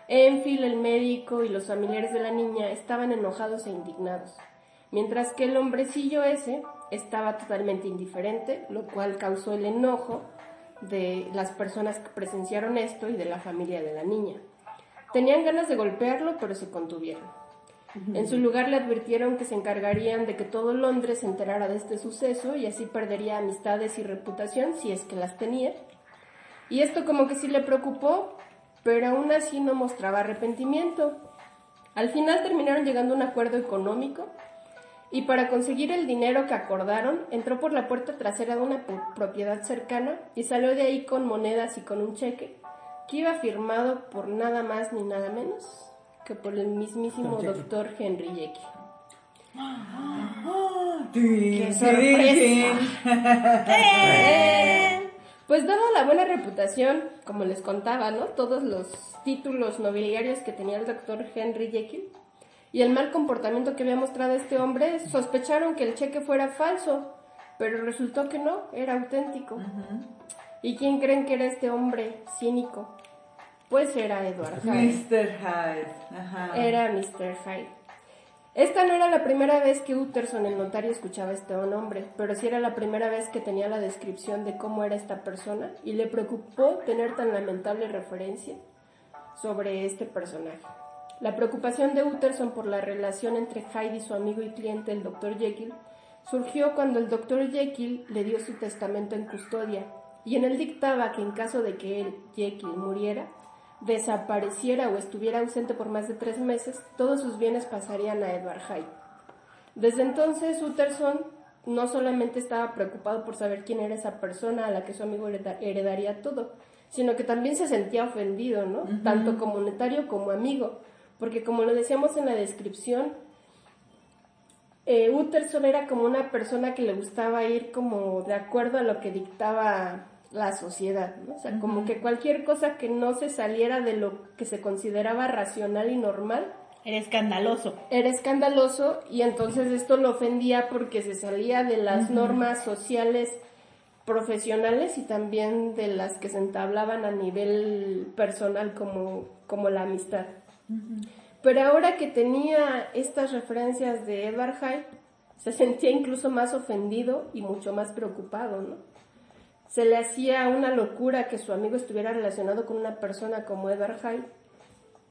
Enfield, el médico y los familiares de la niña estaban enojados e indignados, mientras que el hombrecillo ese estaba totalmente indiferente, lo cual causó el enojo de las personas que presenciaron esto y de la familia de la niña. Tenían ganas de golpearlo, pero se contuvieron. En su lugar le advirtieron que se encargarían de que todo Londres se enterara de este suceso y así perdería amistades y reputación si es que las tenía. Y esto como que sí le preocupó, pero aún así no mostraba arrepentimiento. Al final terminaron llegando a un acuerdo económico y para conseguir el dinero que acordaron, entró por la puerta trasera de una propiedad cercana y salió de ahí con monedas y con un cheque que iba firmado por nada más ni nada menos que por el mismísimo doctor Henry Jekyll. ¡Qué sorpresa! Pues dada la buena reputación, como les contaba, ¿no? Todos los títulos nobiliarios que tenía el doctor Henry Jekyll y el mal comportamiento que había mostrado este hombre, sospecharon que el cheque fuera falso, pero resultó que no, era auténtico. ¿Y quién creen que era este hombre cínico? Pues era Edward Hyde. Mr. Hyde. Ajá. Era Mr. Hyde. Esta no era la primera vez que Utterson, el notario, escuchaba este nombre, pero sí era la primera vez que tenía la descripción de cómo era esta persona y le preocupó tener tan lamentable referencia sobre este personaje. La preocupación de Utterson por la relación entre Hyde y su amigo y cliente, el Dr. Jekyll, surgió cuando el Dr. Jekyll le dio su testamento en custodia y en él dictaba que en caso de que él, Jekyll, muriera, desapareciera o estuviera ausente por más de tres meses, todos sus bienes pasarían a Edward Hyde. Desde entonces, Utterson no solamente estaba preocupado por saber quién era esa persona a la que su amigo hereda- heredaría todo, sino que también se sentía ofendido, ¿no? Tanto como notario como amigo, porque como lo decíamos en la descripción, eh, Utterson era como una persona que le gustaba ir como de acuerdo a lo que dictaba la sociedad, ¿no? O sea, como que cualquier cosa que no se saliera de lo que se consideraba racional y normal, Era escandaloso. era escandaloso y entonces esto lo ofendía porque se salía de las normas sociales profesionales y también de las que se entablaban a nivel personal como, como la amistad. Pero ahora que tenía estas referencias de Edward Hyde, se sentía incluso más ofendido y mucho más preocupado, ¿no? Se le hacía una locura que su amigo estuviera relacionado con una persona como Edward Hyde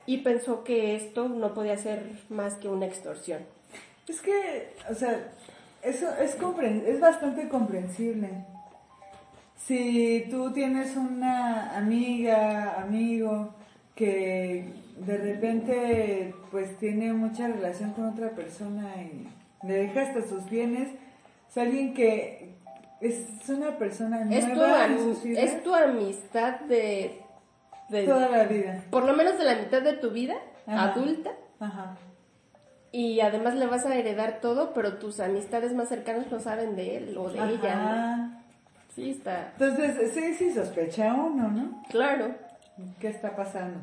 y pensó que esto no podía ser más que una extorsión. Es que, o sea, eso es, es bastante comprensible. Si tú tienes una amiga, amigo, que de repente pues tiene mucha relación con otra persona y le deja hasta sus bienes, es alguien que es una persona Es tu, nueva en sus vidas es tu amistad de, de- toda la vida. por lo menos de la mitad de tu vida Ajá. adulta Ajá. y además le vas a heredar todo, pero tus amistades más cercanas no saben de él o de ella. ¿no? Sí, está Entonces, sí, sí sospecha uno, ¿no? claro. ¿Qué está pasando?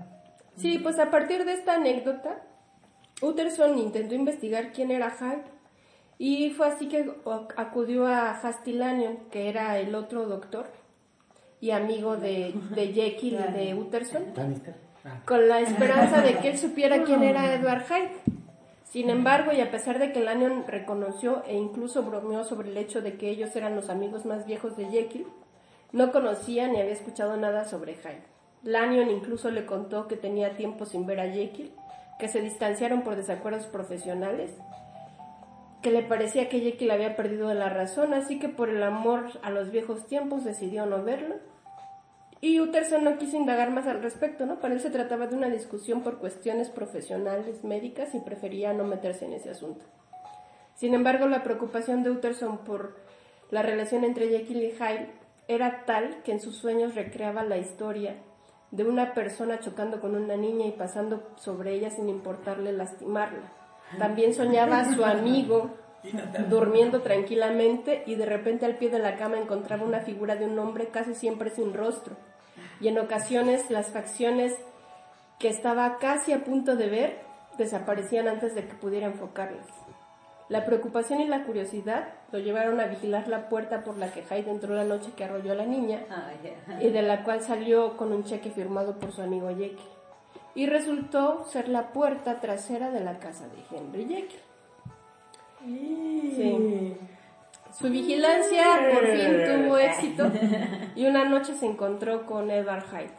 Sí, pues a partir de esta anécdota, Utterson intentó investigar quién era Hyde y fue así que acudió a Hastilanion, que era el otro doctor y amigo de, de Jekyll y de Utterson. Ah. con la esperanza de que él supiera quién era Edward Hyde. Sin embargo, y a pesar de que Lanyon reconoció e incluso bromeó sobre el hecho de que ellos eran los amigos más viejos de Jekyll, no conocía ni había escuchado nada sobre Hyde. Lanyon incluso le contó que tenía tiempo sin ver a Jekyll, que se distanciaron por desacuerdos profesionales, que le parecía que Jekyll había perdido la razón, así que por el amor a los viejos tiempos decidió no verlo. Y Utterson no quiso indagar más al respecto, ¿no? Para él se trataba de una discusión por cuestiones profesionales, médicas, y prefería no meterse en ese asunto. Sin embargo, la preocupación de Utterson por la relación entre Jekyll y Hyde era tal que en sus sueños recreaba la historia de una persona chocando con una niña y pasando sobre ella sin importarle lastimarla. También soñaba a su amigo durmiendo tranquilamente y de repente al pie de la cama encontraba una figura de un hombre casi siempre sin rostro y en ocasiones las facciones que estaba casi a punto de ver desaparecían antes de que pudiera enfocarlas. La preocupación y la curiosidad lo llevaron a vigilar la puerta por la que Hyde entró la noche que arrolló a la niña y de la cual salió con un cheque firmado por su amigo Jekyll. Y resultó ser la puerta trasera de la casa de Henry Jekyll. Sí. Su vigilancia por fin tuvo éxito y una noche se encontró con Edward Hyde.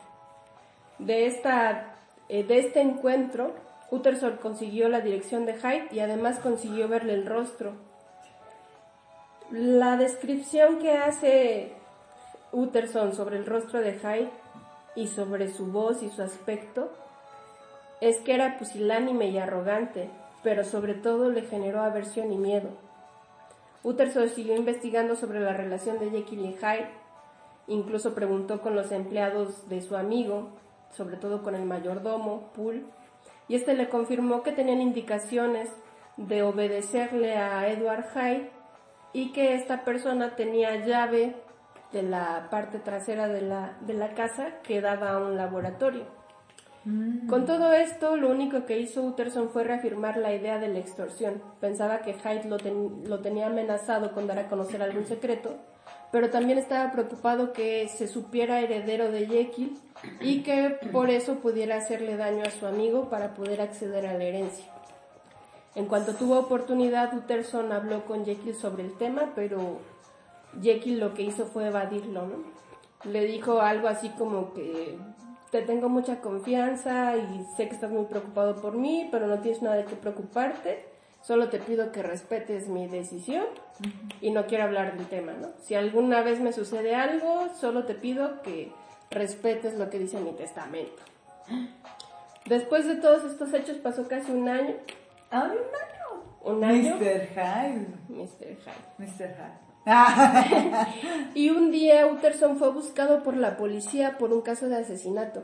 De, esta, eh, de este encuentro, Utterson consiguió la dirección de Hyde y además consiguió verle el rostro. La descripción que hace Utterson sobre el rostro de Hyde y sobre su voz y su aspecto es que era pusilánime y arrogante, pero sobre todo le generó aversión y miedo. Utterson siguió investigando sobre la relación de Jekyll y Hyde, incluso preguntó con los empleados de su amigo, sobre todo con el mayordomo, Poole, y este le confirmó que tenían indicaciones de obedecerle a Edward Hyde y que esta persona tenía llave de la parte trasera de la, de la casa que daba a un laboratorio. Con todo esto, lo único que hizo Utterson fue reafirmar la idea de la extorsión. Pensaba que Hyde lo, lo tenía amenazado con dar a conocer algún secreto, pero también estaba preocupado que se supiera heredero de Jekyll y que por eso pudiera hacerle daño a su amigo para poder acceder a la herencia. En cuanto tuvo oportunidad, Utterson habló con Jekyll sobre el tema, pero Jekyll lo que hizo fue evadirlo. Le dijo algo así como que te tengo mucha confianza y sé que estás muy preocupado por mí, pero no tienes nada de qué preocuparte. Solo te pido que respetes mi decisión y no quiero hablar del tema, ¿no? Si alguna vez me sucede algo, solo te pido que respetes lo que dice mi testamento. Después de todos estos hechos pasó casi un año. Ah, Un año. Mr. Hyde. Mr. Hyde. Mr. Hyde. Y un día Utterson fue buscado por la policía por un caso de asesinato.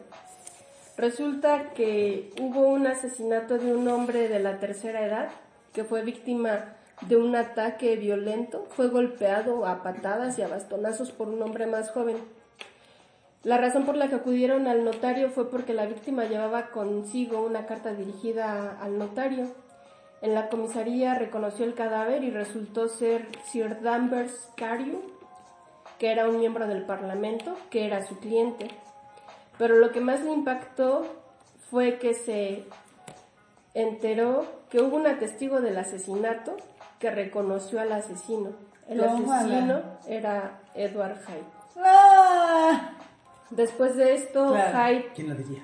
Resulta que hubo un asesinato de un hombre de la tercera edad que fue víctima de un ataque violento. Fue golpeado a patadas y a bastonazos por un hombre más joven. La razón por la que acudieron al notario fue porque la víctima llevaba consigo una carta dirigida al notario. En la comisaría reconoció el cadáver y resultó ser Sir Danvers Carew, que era un miembro del Parlamento, que era su cliente. Pero lo que más le impactó fue que se enteró que hubo un testigo del asesinato que reconoció al asesino. El asesino era Edward Hyde. ah. Después de esto, Claro. Hyde ¿Quién lo diría?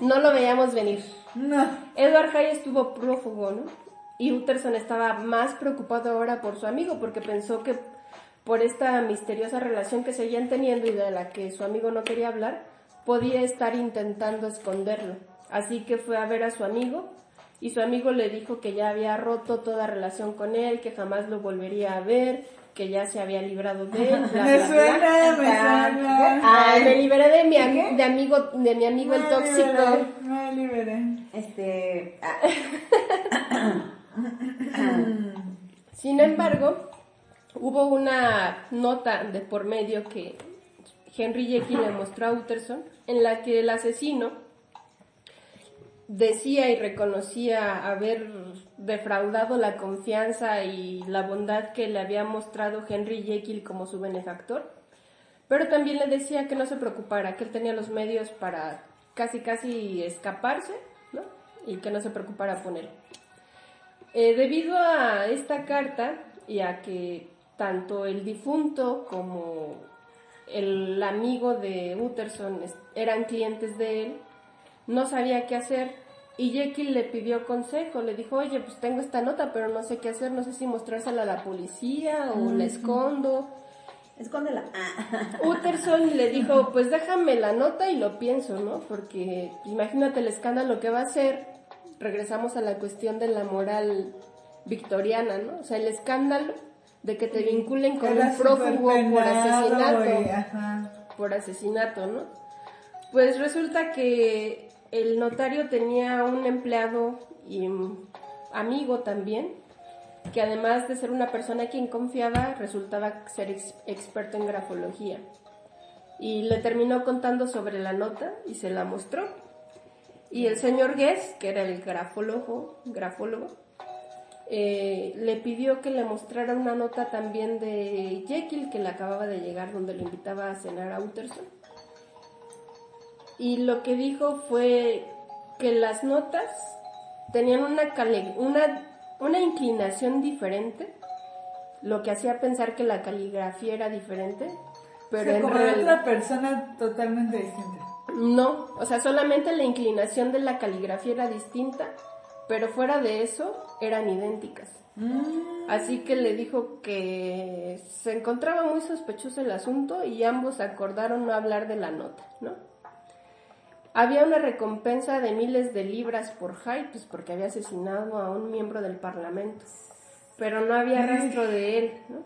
no lo veíamos venir. No. Edward Hyde estuvo prófugo, ¿no? Y Utterson estaba más preocupado ahora por su amigo porque pensó que por esta misteriosa relación que seguían teniendo y de la que su amigo no quería hablar, podía estar intentando esconderlo. Así que fue a ver a su amigo y su amigo le dijo que ya había roto toda relación con él, que jamás lo volvería a ver, que ya se había librado de él. bla, Me bla, bla. suena, me suena. Ay, me liberé de mi, de amigo, de mi amigo el tóxico. liberé, Me liberé. Este. ah, Sin embargo, hubo una nota de por medio que Henry Jekyll le mostró a Utterson en la que el asesino decía y reconocía haber defraudado la confianza y la bondad que le había mostrado Henry Jekyll como su benefactor, pero también le decía que no se preocupara, que él tenía los medios para casi casi escaparse, ¿no? Y que no se preocupara por él. Eh, debido a esta carta y a que tanto el difunto como el amigo de Utterson eran clientes de él, no sabía qué hacer y Jekyll le pidió consejo, le dijo, oye, pues tengo esta nota, pero no sé qué hacer, no sé si mostrársela a la policía o la escondo. Escóndela. Ah. Utterson le dijo, pues déjame la nota y lo pienso, ¿no? Porque imagínate el escándalo que va a ser. Regresamos a la cuestión de la moral victoriana, ¿no? O sea, el escándalo de que te vinculen con Era un prófugo por asesinato por asesinato, ¿no? Pues resulta que el notario tenía un empleado y amigo también, que además de ser una persona a quien confiaba, resultaba ser ex- experto en grafología. Y le terminó contando sobre la nota y se la mostró. Y el señor Guest, que era el grafólogo, grafólogo eh, le pidió que le mostrara una nota también de Jekyll que le acababa de llegar donde lo invitaba a cenar a Utterson. Y lo que dijo fue que las notas tenían una, cali- una, una inclinación diferente, lo que hacía pensar que la caligrafía era diferente, pero O sea, en como realidad... otra persona totalmente distinta. No, o sea, solamente la inclinación de la caligrafía era distinta, pero fuera de eso eran idénticas. Así que le dijo que se encontraba muy sospechoso el asunto y ambos acordaron no hablar de la nota, ¿no? Había una recompensa de miles de libras por Hyde, pues porque había asesinado a un miembro del Parlamento, pero no había rastro de él. ¿no?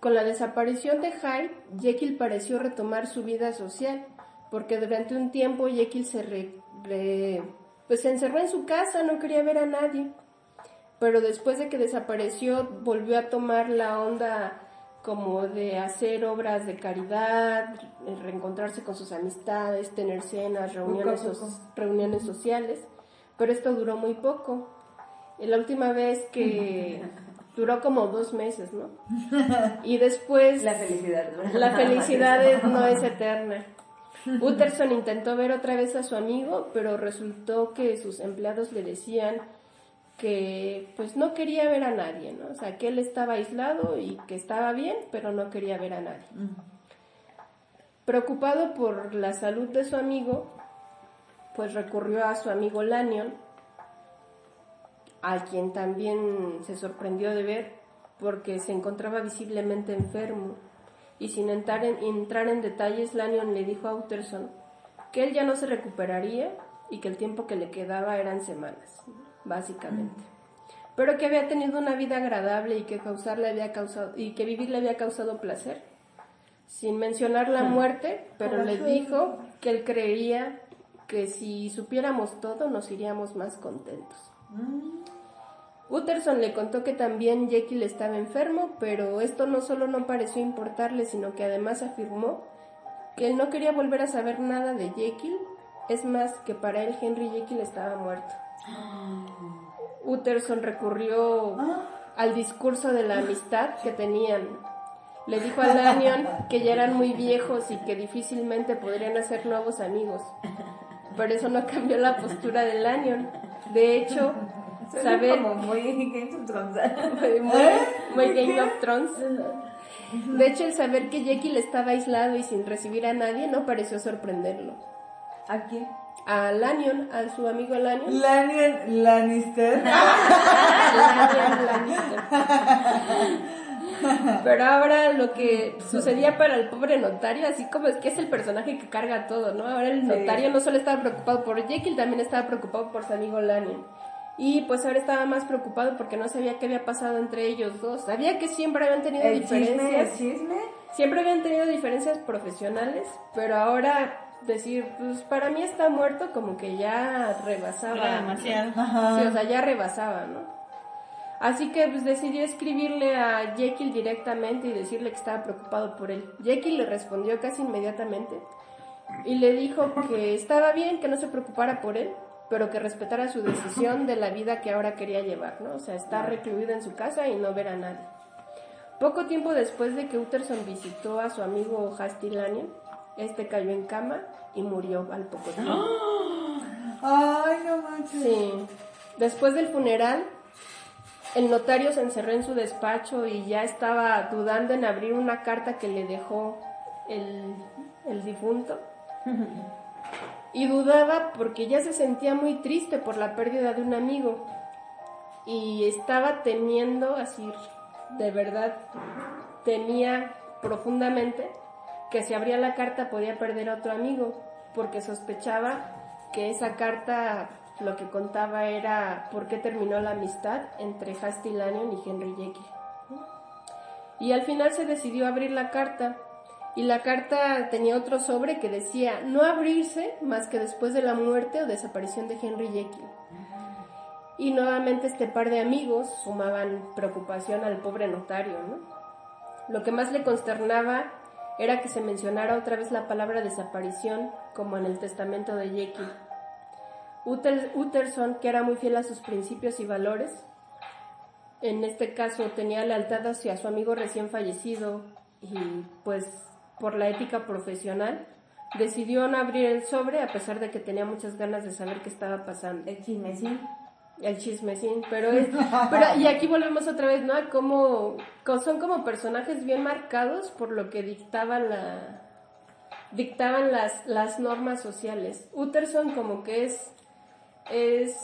Con la desaparición de Hyde, Jekyll pareció retomar su vida social, porque durante un tiempo Jekyll se, re- re- pues se encerró en su casa, no quería ver a nadie. Pero después de que desapareció, volvió a tomar la onda como de hacer obras de caridad, reencontrarse con sus amistades, tener cenas, reuniones, Poco so- reuniones sociales. Pero esto duró muy poco. La última vez que duró como dos meses, ¿no? Y después La felicidad. la felicidad es- no es eterna. Utterson intentó ver otra vez a su amigo, pero resultó que sus empleados le decían que pues no quería ver a nadie, ¿no? O sea, que él estaba aislado y que estaba bien, pero no quería ver a nadie. Preocupado por la salud de su amigo, pues recurrió a su amigo Lanyon, a quien también se sorprendió de ver porque se encontraba visiblemente enfermo. Y sin entrar en, entrar en detalles, Lanyon le dijo a Utterson que él ya no se recuperaría y que el tiempo que le quedaba eran semanas, básicamente. Pero que había tenido una vida agradable y que causarle había causado y que vivir le había causado placer. Sin mencionar la muerte, pero le dijo que él creía que si supiéramos todo nos iríamos más contentos. Utterson le contó que también Jekyll estaba enfermo, pero esto no solo no pareció importarle, sino que además afirmó que él no quería volver a saber nada de Jekyll, es más que para él Henry Jekyll estaba muerto. Utterson recurrió al discurso de la amistad que tenían. Le dijo a Lanyon que ya eran muy viejos y que difícilmente podrían hacer nuevos amigos. Pero eso no cambió la postura de Lanyon. De hecho, Suena saber como muy Game of Thrones. muy, muy- muy Game of Thrones. De hecho, el saber que Jekyll estaba aislado y sin recibir a nadie no pareció sorprenderlo. ¿A quién? A Lanyon, a su amigo Lanyon. Lannion Lannister. Lanyon Lannister. Pero ahora lo que sucedía para el pobre notario, así como es que es el personaje que carga todo, ¿no? Ahora el notario no solo estaba preocupado por Jekyll, también estaba preocupado por su amigo Lanyon. Y pues ahora estaba más preocupado porque no sabía qué había pasado entre ellos dos. Sabía que siempre habían tenido El chisme, diferencias. el chisme. Siempre habían tenido diferencias profesionales, pero ahora decir, pues para mí está muerto, como que ya rebasaba. Era demasiado. Sí, o sea, ya rebasaba, ¿no? Así que pues decidió escribirle a Jekyll directamente y decirle que estaba preocupado por él. Jekyll le respondió casi inmediatamente y le dijo que estaba bien, que no se preocupara por él, pero que respetara su decisión de la vida que ahora quería llevar, ¿no? O sea, estar recluido en su casa y no ver a nadie. Poco tiempo después de que Utterson visitó a su amigo Hasty Lanyon, este cayó en cama y murió al poco tiempo. Ay, no manches. Sí. Después del funeral, el notario se encerró en su despacho y ya estaba dudando en abrir una carta que le dejó el, el difunto. Y dudaba porque ya se sentía muy triste por la pérdida de un amigo. Y estaba temiendo, así, de verdad, temía profundamente que si abría la carta podía perder a otro amigo, porque sospechaba que esa carta lo que contaba era por qué terminó la amistad entre Hasty Lanyon y Henry Jekyll. Y al final se decidió abrir la carta y la carta tenía otro sobre que decía no abrirse más que después de la muerte o desaparición de Henry Jekyll. Y nuevamente este par de amigos sumaban preocupación al pobre notario, ¿no? Lo que más le consternaba era que se mencionara otra vez la palabra desaparición, como en el testamento de Jekyll. Utterson, que era muy fiel a sus principios y valores, en este caso tenía lealtad hacia su amigo recién fallecido y pues por la ética profesional, decidió no abrir el sobre a pesar de que tenía muchas ganas de saber qué estaba pasando. El. El chismecín, pero es, pero y aquí volvemos otra vez, ¿no? A cómo, son como personajes bien marcados por lo que dictaba la, dictaban las, las normas sociales. Utterson como que es, es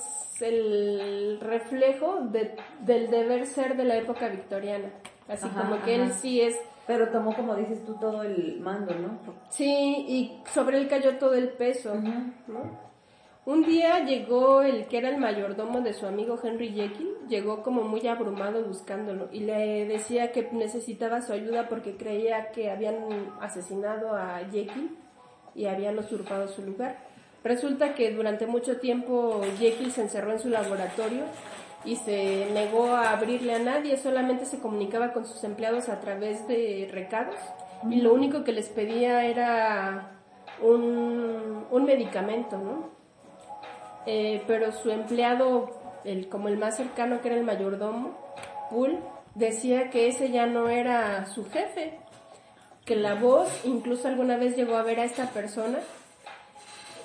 el reflejo de- del deber ser de la época victoriana. Así Ajá, como que él sí es Pero tomó, como dices tú, todo el mando, ¿no? Sí, y sobre él cayó todo el peso. ¿no? Un día llegó el que era el mayordomo de su amigo Henry Jekyll, llegó como muy abrumado buscándolo y le decía que necesitaba su ayuda porque creía que habían asesinado a Jekyll y habían usurpado su lugar. Resulta que durante mucho tiempo Jekyll se encerró en su laboratorio y se negó a abrirle a nadie, solamente se comunicaba con sus empleados a través de recados y lo único que les pedía era un, un medicamento, ¿no? Eh, pero su empleado, el, como el más cercano que era el mayordomo, Poole, decía que ese ya no era su jefe, que la voz, incluso alguna vez llegó a ver a esta persona,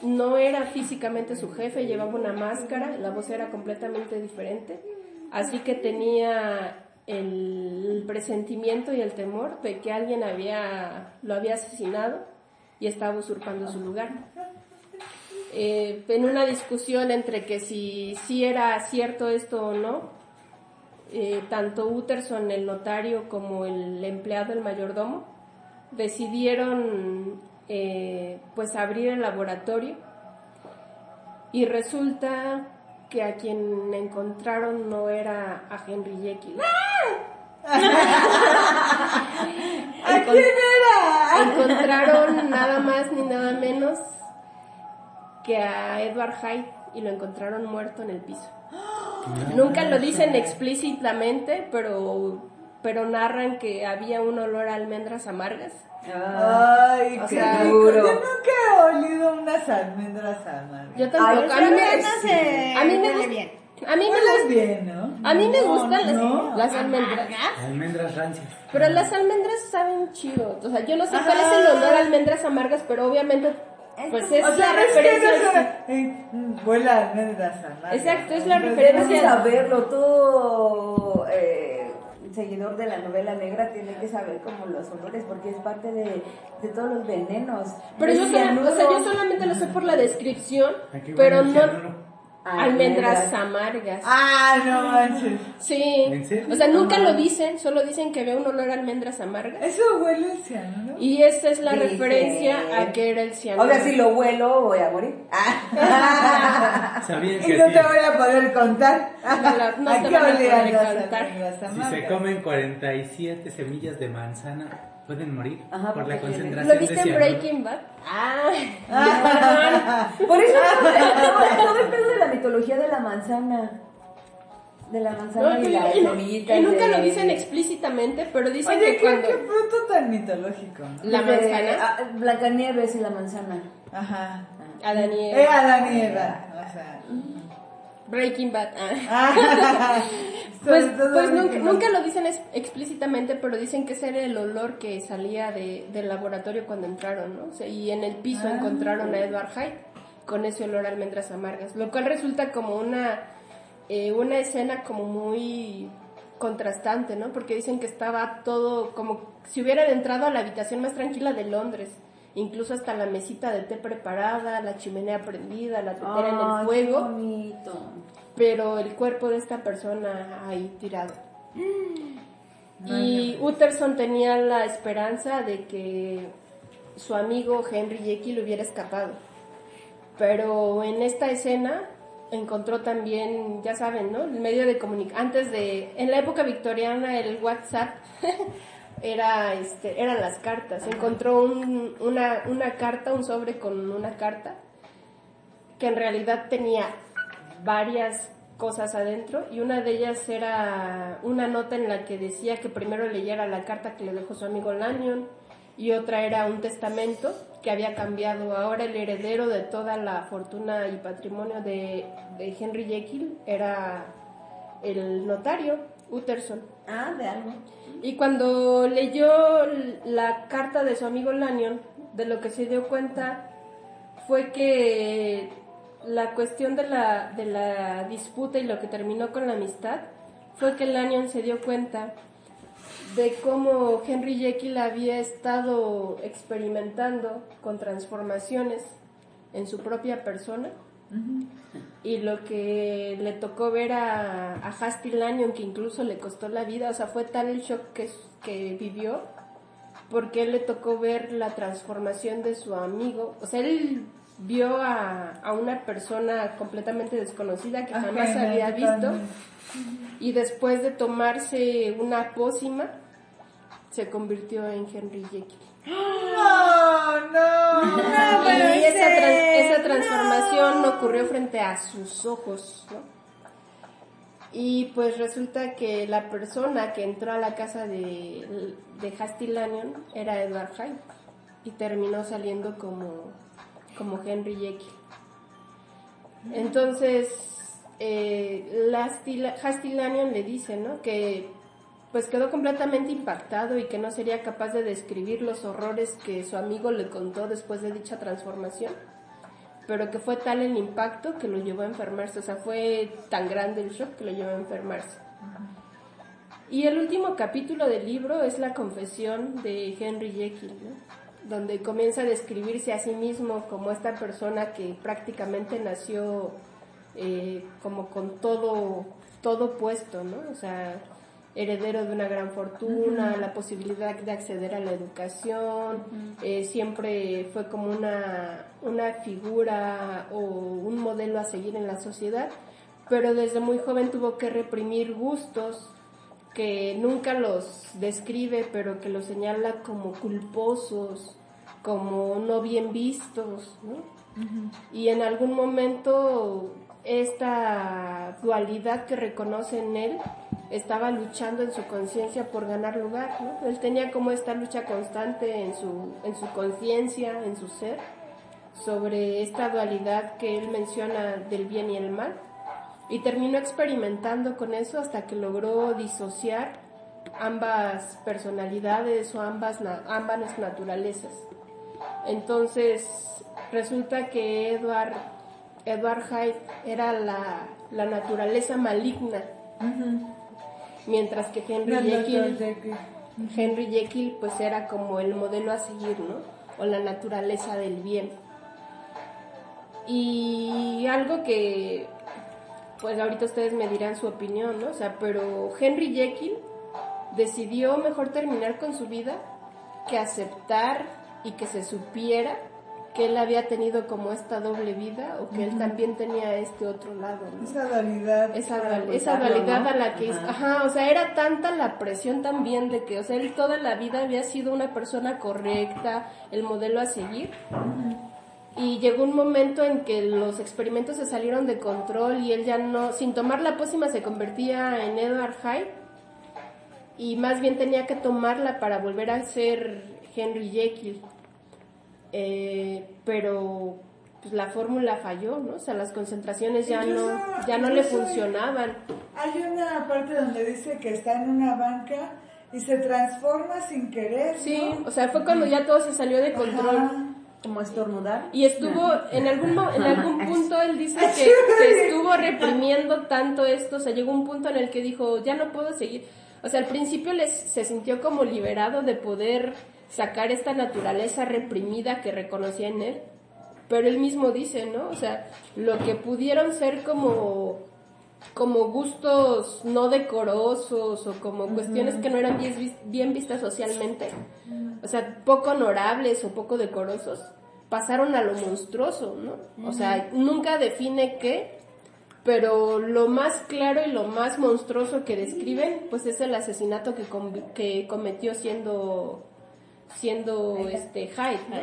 no era físicamente su jefe, llevaba una máscara, la voz era completamente diferente, así que tenía el presentimiento y el temor de que alguien había, lo había asesinado y estaba usurpando su lugar. Eh, en una discusión entre que si, si era cierto esto o no, eh, tanto Utterson, el notario, como el empleado, el mayordomo, decidieron eh, pues abrir el laboratorio y resulta que a quien encontraron no era a Henry Jekyll. ¿A quién era? Encontraron nada más ni nada menos que a Edward Hyde y lo encontraron muerto en el piso. Nunca lo dicen explícitamente, pero, pero narran que había un olor a almendras amargas. Ay, O qué sea, rico. Yo nunca he olido unas almendras amargas. Yo tampoco. Ay, a mí me, se a mí me gusta- bien. a mí me gusta- bien, ¿no? a mí me No, gustan las, no. las almendras. Almendras rancias. Pero las almendras saben chido. O sea, yo no sé cuál es el olor a almendras amargas, pero obviamente, pues es O sea, la es que no referencia. se- eh, Huele a almendras amargas. Exacto, es la referencia. Tienes que saberlo, todo eh, seguidor de la novela negra tiene que saber como los olores porque es parte de, de todos los venenos. Pero yo, El sola- o sea, yo solamente lo sé por la descripción, pero no cianuro. Almendras amargas. Ah, no manches. Sí. ¿En serio? O sea, nunca lo dicen, solo dicen que ve un olor a almendras amargas. Eso huele a cianuro. Y esa es la referencia a que era el cianuro. O sea, si lo huelo voy a morir. Ah. ¿Sabían Y no te voy a poder contar. No, la- no ¿A te qué van a poder las contar. si se comen 47 semillas de manzana, pueden morir Ajá, por la concentración ¿Lo de viste en? Breaking Bad? Ah, Por eso todo, todo el pedo de la mitología de la manzana. De la manzana No, y nunca de- lo dicen explícitamente, pero dicen Oye, que ¿qué, cuando qué fruto tan mitológico. la manzana, ah, Blancanieves y la manzana. Ajá. Adán y Eh, Eva, Adán y Eva. O sea. Breaking Bad. ah. ah, Pues, pues nunca, lo dicen ex- explícitamente, pero dicen que ese era el olor que salía de, del laboratorio cuando entraron, ¿no? O sea, y en el piso Ah. encontraron a Edward Hyde con ese olor a almendras amargas, lo cual resulta como una, eh, una escena como muy contrastante, ¿no? Porque dicen que estaba todo como si hubieran entrado a la habitación más tranquila de Londres. Incluso hasta la mesita de té preparada, la chimenea prendida, la tetera en el fuego Qué bonito. pero el cuerpo de esta persona ahí tirado. Y Utterson tenía la esperanza de que su amigo Henry Jekyll hubiera escapado. Pero en esta escena encontró también, ya saben, ¿no? El medio de comunicación. Antes de, en la época victoriana, el WhatsApp era, este, eran las cartas. Encontró un- una, una carta, un sobre con una carta que en realidad tenía varias cosas adentro y una de ellas era una nota en la que decía que primero leyera la carta que le dejó su amigo Lanyon y otra era un testamento que había cambiado. Ahora el heredero de toda la fortuna y patrimonio de, de Henry Jekyll era el notario Utterson. Ah, de algo. Y cuando leyó la carta de su amigo Lanyon, de lo que se dio cuenta fue que la cuestión de la, de la disputa y lo que terminó con la amistad fue que Lanyon se dio cuenta de cómo Henry Jekyll había estado experimentando con transformaciones en su propia persona y lo que le tocó ver a, a Hasty Lanyon que incluso le costó la vida, o sea, fue tal el shock que, que vivió porque él le tocó ver la transformación de su amigo. O sea, él vio a, a una persona completamente desconocida que jamás había visto. Y después de tomarse una pócima se convirtió en Henry Jekyll. No, no. No, y esa, transformación ocurrió frente a sus ojos, ¿no? Y pues resulta que la persona que entró a la casa de, de Hasty Lanyon era Edward Hyde y terminó saliendo como, como Henry Jekyll. Entonces, eh, Lasti- Hasty Lanyon le dice, ¿no? Que pues quedó completamente impactado y que no sería capaz de describir los horrores que su amigo le contó después de dicha transformación, pero que fue tal el impacto que lo llevó a enfermarse, o sea, fue tan grande el shock que lo llevó a enfermarse. Y el último capítulo del libro es la confesión de Henry Jekyll, ¿no? donde comienza a describirse a sí mismo como esta persona que prácticamente nació eh, como con todo, todo puesto, ¿no? O sea, heredero de una gran fortuna, la posibilidad de acceder a la educación, eh, siempre fue como una, una figura o un modelo a seguir en la sociedad, pero desde muy joven tuvo que reprimir gustos que nunca los describe, pero que los señala como culposos, como no bien vistos, ¿no? Y en algún momento esta dualidad que reconoce en él estaba luchando en su conciencia por ganar lugar, ¿no? Él tenía como esta lucha constante en su, en su conciencia, en su ser, sobre esta dualidad que él menciona del bien y el mal. Y terminó experimentando con eso hasta que logró disociar ambas personalidades o ambas, ambas naturalezas. Entonces, resulta que Edward, Edward Hyde era la, la naturaleza maligna, mientras que Henry No, Jekyll, Jekyll. Henry Jekyll pues era como el modelo a seguir, ¿no? O la naturaleza del bien. Y algo que, pues ahorita ustedes me dirán su opinión, ¿no? O sea, pero Henry Jekyll decidió mejor terminar con su vida que aceptar y que se supiera que él había tenido como esta doble vida o que él también tenía este otro lado, ¿no? Esa dualidad. esa, dual- esa dualidad ¿no? a la que, Ajá. ajá, o sea, era tanta la presión también de que, o sea, él toda la vida había sido una persona correcta, el modelo a seguir. Y llegó un momento en que los experimentos se salieron de control y él ya no, sin tomar la pócima se convertía en Edward Hyde y más bien tenía que tomarla para volver a ser Henry Jekyll. Eh, pero pues la fórmula falló, ¿no? O sea, las concentraciones ya no, ya no le funcionaban. Hay una parte donde dice que está en una banca y se transforma sin querer. ¿no? Sí, o sea, fue cuando ya todo se salió de control. Ajá. Como estornudar. Y estuvo, en algún, mo- en algún punto él dice que, que estuvo reprimiendo tanto esto, o sea, llegó un punto en el que dijo, ya no puedo seguir. O sea, al principio les, se sintió como liberado de poder sacar esta naturaleza reprimida que reconocía en él, pero él mismo dice, ¿no? O sea, lo que pudieron ser como como gustos no decorosos o como cuestiones que no eran bien, vis- bien vistas socialmente, o sea, poco honorables o poco decorosos, pasaron a lo monstruoso, ¿no? O sea, nunca define qué, pero lo más claro y lo más monstruoso que describen, pues es el asesinato que, com- que cometió siendo siendo este Hyde, ¿no?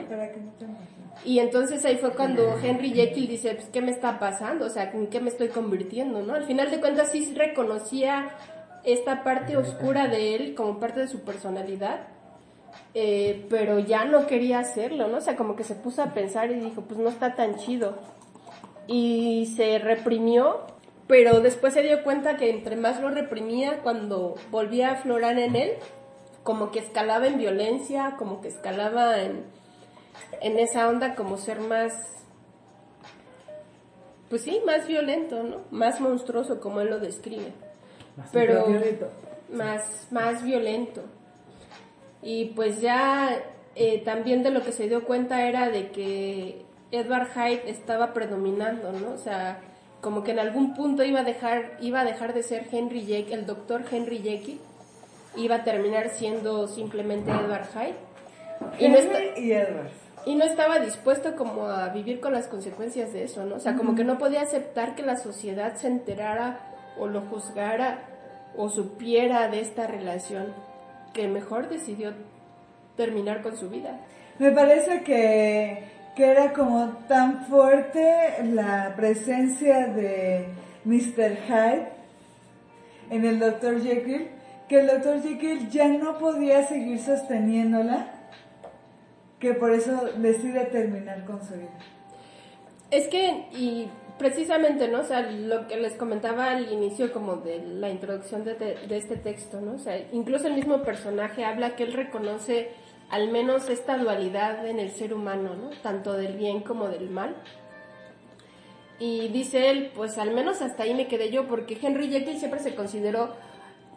Y entonces ahí fue cuando Henry Jekyll dice, pues, ¿qué me está pasando? O sea, ¿en qué me estoy convirtiendo? ¿no? Al final de cuentas sí reconocía esta parte oscura de él como parte de su personalidad, eh, pero ya no quería hacerlo, ¿no? O sea, como que se puso a pensar y dijo, pues no está tan chido. Y se reprimió, pero después se dio cuenta que entre más lo reprimía, cuando volvía a aflorar en él, como que escalaba en violencia, como que escalaba en, en esa onda como ser más, pues sí, más violento, ¿no? Más monstruoso como él lo describe, Más pero más, más violento. Y pues ya eh, también de lo que se dio cuenta era de que Edward Hyde estaba predominando, ¿no? O sea, como que en algún punto iba a dejar, iba a dejar de ser Henry Jekyll, el doctor Henry Jekyll, iba a terminar siendo simplemente Edward Hyde. Y no, está- y Edward. y no estaba dispuesto como a vivir con las consecuencias de eso, ¿no? O sea, como que no podía aceptar que la sociedad se enterara o lo juzgara o supiera de esta relación, que mejor decidió terminar con su vida. Me parece que, que era como tan fuerte la presencia de Mr. Hyde en el Dr. Jekyll que el Dr. Jekyll ya no podía seguir sosteniéndola, que por eso decide terminar con su vida. Es que, y precisamente, ¿no? O sea, lo que les comentaba al inicio como de la introducción de, de- de este texto, ¿no? O sea, incluso el mismo personaje habla que él reconoce al menos esta dualidad en el ser humano, ¿no? Tanto del bien como del mal. Y dice él, pues al menos hasta ahí me quedé yo, porque Henry Jekyll siempre se consideró,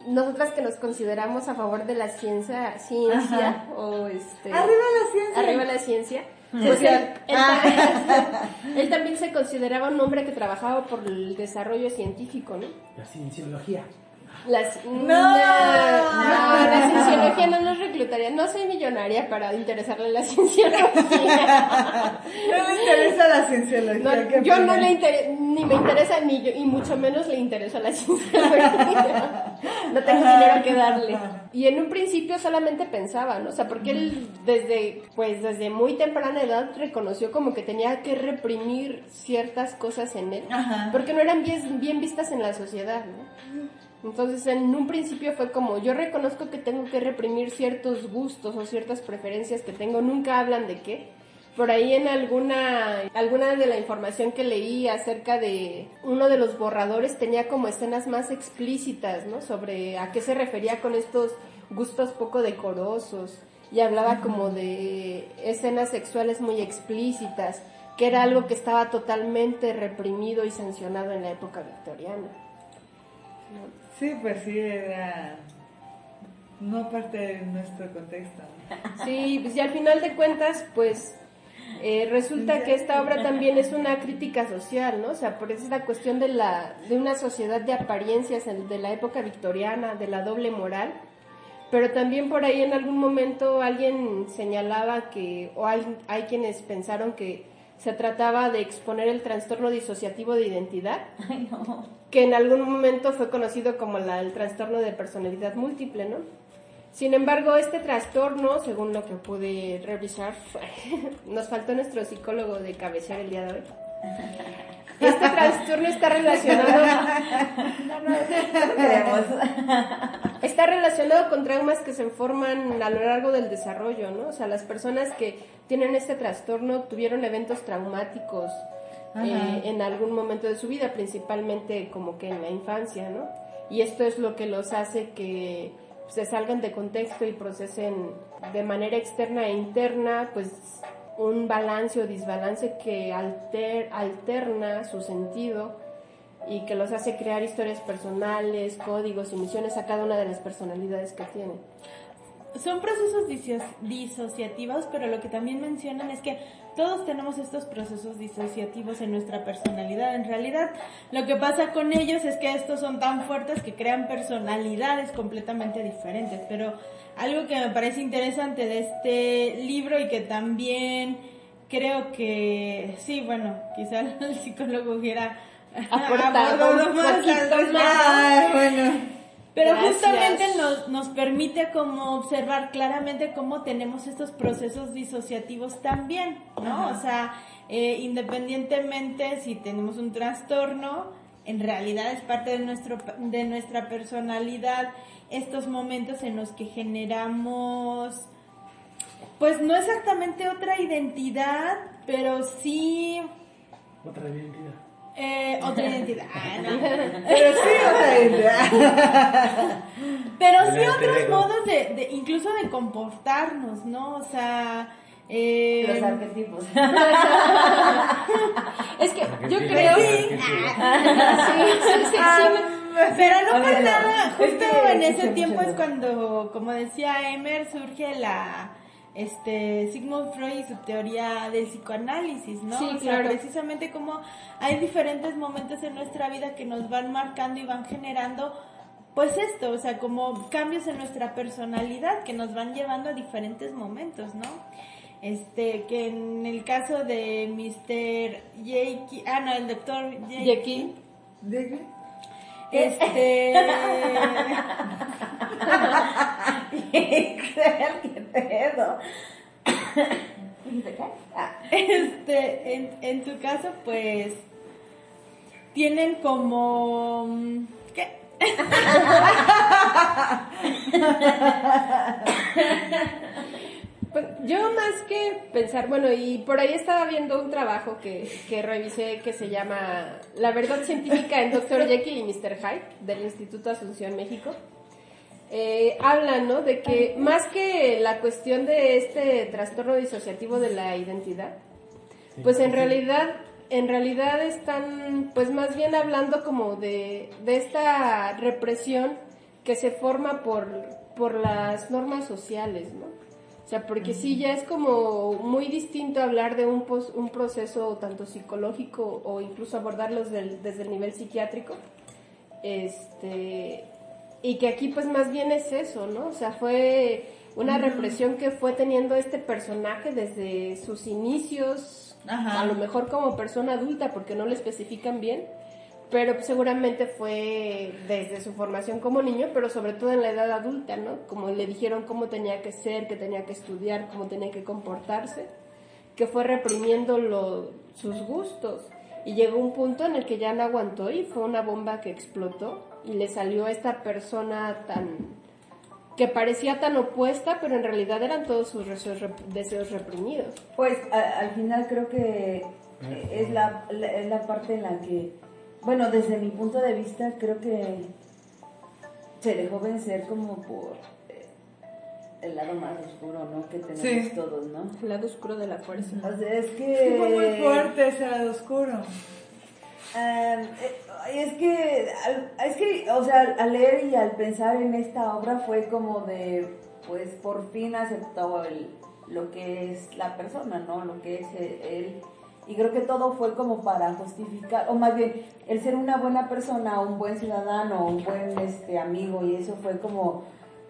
nosotras que nos consideramos a favor de la ciencia, ciencia, Ajá. o este... ¡Arriba la ciencia! Arriba la ciencia. Sí. Pues él, él Ah. también, él también se consideraba un hombre que trabajaba por el desarrollo científico, ¿no? La cienciología. Las, no, No. la cienciología no nos reclutaría. No soy millonaria para interesarle en la cienciología. No le interesa la cienciología. No, yo no le inter- ni me interesa ni yo, y mucho menos le interesa la cienciología. No tengo dinero que darle. Y en un principio solamente pensaba, ¿no? O sea, porque él desde, pues desde muy temprana edad reconoció como que tenía que reprimir ciertas cosas en él, Ajá. porque no eran bien, bien vistas en la sociedad, ¿no? Entonces, en un principio fue como, yo reconozco que tengo que reprimir ciertos gustos o ciertas preferencias que tengo, nunca hablan de qué. Por ahí en alguna, alguna de la información que leí acerca de uno de los borradores tenía como escenas más explícitas, ¿no? Sobre a qué se refería con estos gustos poco decorosos y hablaba como de escenas sexuales muy explícitas, que era algo que estaba totalmente reprimido y sancionado en la época victoriana. Sí, pues sí, era no parte de nuestro contexto. Sí, pues y al final de cuentas, pues eh, resulta que esta obra también es una crítica social, ¿no? O sea, por esta cuestión de la de una sociedad de apariencias en- de la época victoriana, de la doble moral, pero también por ahí en algún momento alguien señalaba que o hay, hay quienes pensaron que se trataba de exponer el trastorno disociativo de identidad, Ay, no. que en algún momento fue conocido como la- el trastorno de personalidad múltiple, ¿no? Sin embargo, este trastorno, según lo que pude revisar, nos faltó nuestro psicólogo de cabecera el día de hoy. Este trastorno está relacionado, Queremos. está relacionado con traumas que se forman a lo largo del desarrollo, ¿no? O sea, las personas que tienen este trastorno tuvieron eventos traumáticos eh, en algún momento de su vida, principalmente como que en la infancia, ¿no? Y esto es lo que los hace que se salgan de contexto y procesen de manera externa e interna, pues un balance o desbalance que alter- alterna su sentido y que los hace crear historias personales, códigos y misiones a cada una de las personalidades que tienen. Son procesos diso- disociativos, pero lo que también mencionan es que todos tenemos estos procesos disociativos en nuestra personalidad. En realidad, lo que pasa con ellos es que estos son tan fuertes que crean personalidades completamente diferentes. Pero algo que me parece interesante de este libro y que también creo que, sí, bueno, quizá el psicólogo hubiera Aportado un más poquito más. Ay, bueno. Pero Gracias. justamente nos, nos permite como observar claramente cómo tenemos estos procesos disociativos también, ¿no? O sea, eh, independientemente si tenemos un trastorno, en realidad es parte de, nuestro, de nuestra personalidad estos momentos en los que generamos, pues no exactamente otra identidad, pero sí Otra identidad. Eh, otra identidad. Ah, no. Pero sí, otra idea. Pero sí otros modos de, de, incluso de comportarnos, ¿no? O sea, eh, Los arquetipos. Es que yo creo... Argentina. Sí, sí, sí, sí, me- pero no por nada, Es justo que en ese tiempo mucho es cuando, como decía Emer, surge la este Sigmund Freud y su teoría del psicoanálisis, ¿no? Sí, o sea, claro. precisamente como hay diferentes momentos en nuestra vida que nos van marcando y van generando pues esto, o sea, como cambios en nuestra personalidad que nos van llevando a diferentes momentos, ¿no? Este, que en el caso de Mr. Jake, ah, no, el doctor Jake, Jackie. Este, ¿Qué pedo? Ah. este, en, en tu caso, pues, tienen como, ¿qué? Pues yo más que pensar, bueno, y por ahí estaba viendo un trabajo que, que revisé que se llama La verdad científica en Dr. Jekyll y Mr. Hyde del Instituto Asunción México. Eh, hablan, ¿no? De que más que la cuestión de este trastorno disociativo de la identidad, pues en realidad, en realidad están, pues más bien hablando como de, de esta represión que se forma por, por las normas sociales, ¿no? O sea, porque sí, ya es como muy distinto hablar de un, pos- un proceso tanto psicológico o incluso abordarlos del- desde el nivel psiquiátrico. Este, y que aquí pues más bien es eso, ¿no? O sea, fue una represión que fue teniendo este personaje desde sus inicios, Ajá. a lo mejor como persona adulta, porque no lo especifican bien, pero seguramente fue desde su formación como niño, pero sobre todo en la edad adulta, ¿no? Como le dijeron cómo tenía que ser, que tenía que estudiar, cómo tenía que comportarse, que fue reprimiendo lo- sus gustos. Y llegó un punto en el que ya no aguantó y fue una bomba que explotó y le salió esta persona tan que parecía tan opuesta, pero en realidad eran todos sus deseos, rep- deseos reprimidos. Pues a- al final creo que es la, la- es la parte en la que, bueno, desde mi punto de vista creo que se dejó vencer como por eh, el lado más oscuro, ¿no? Que tenemos Sí. todos, ¿no? El lado oscuro de la fuerza. O sea, es que... Fue muy fuerte ese lado oscuro. Eh, es que, al- es que, o sea, al leer y al pensar en esta obra fue como de, pues por fin aceptó el, lo que es la persona, ¿no? Lo que es eh, él. Y creo que todo fue como para justificar, o más bien, el ser una buena persona, un buen ciudadano, un buen este, amigo, y eso fue como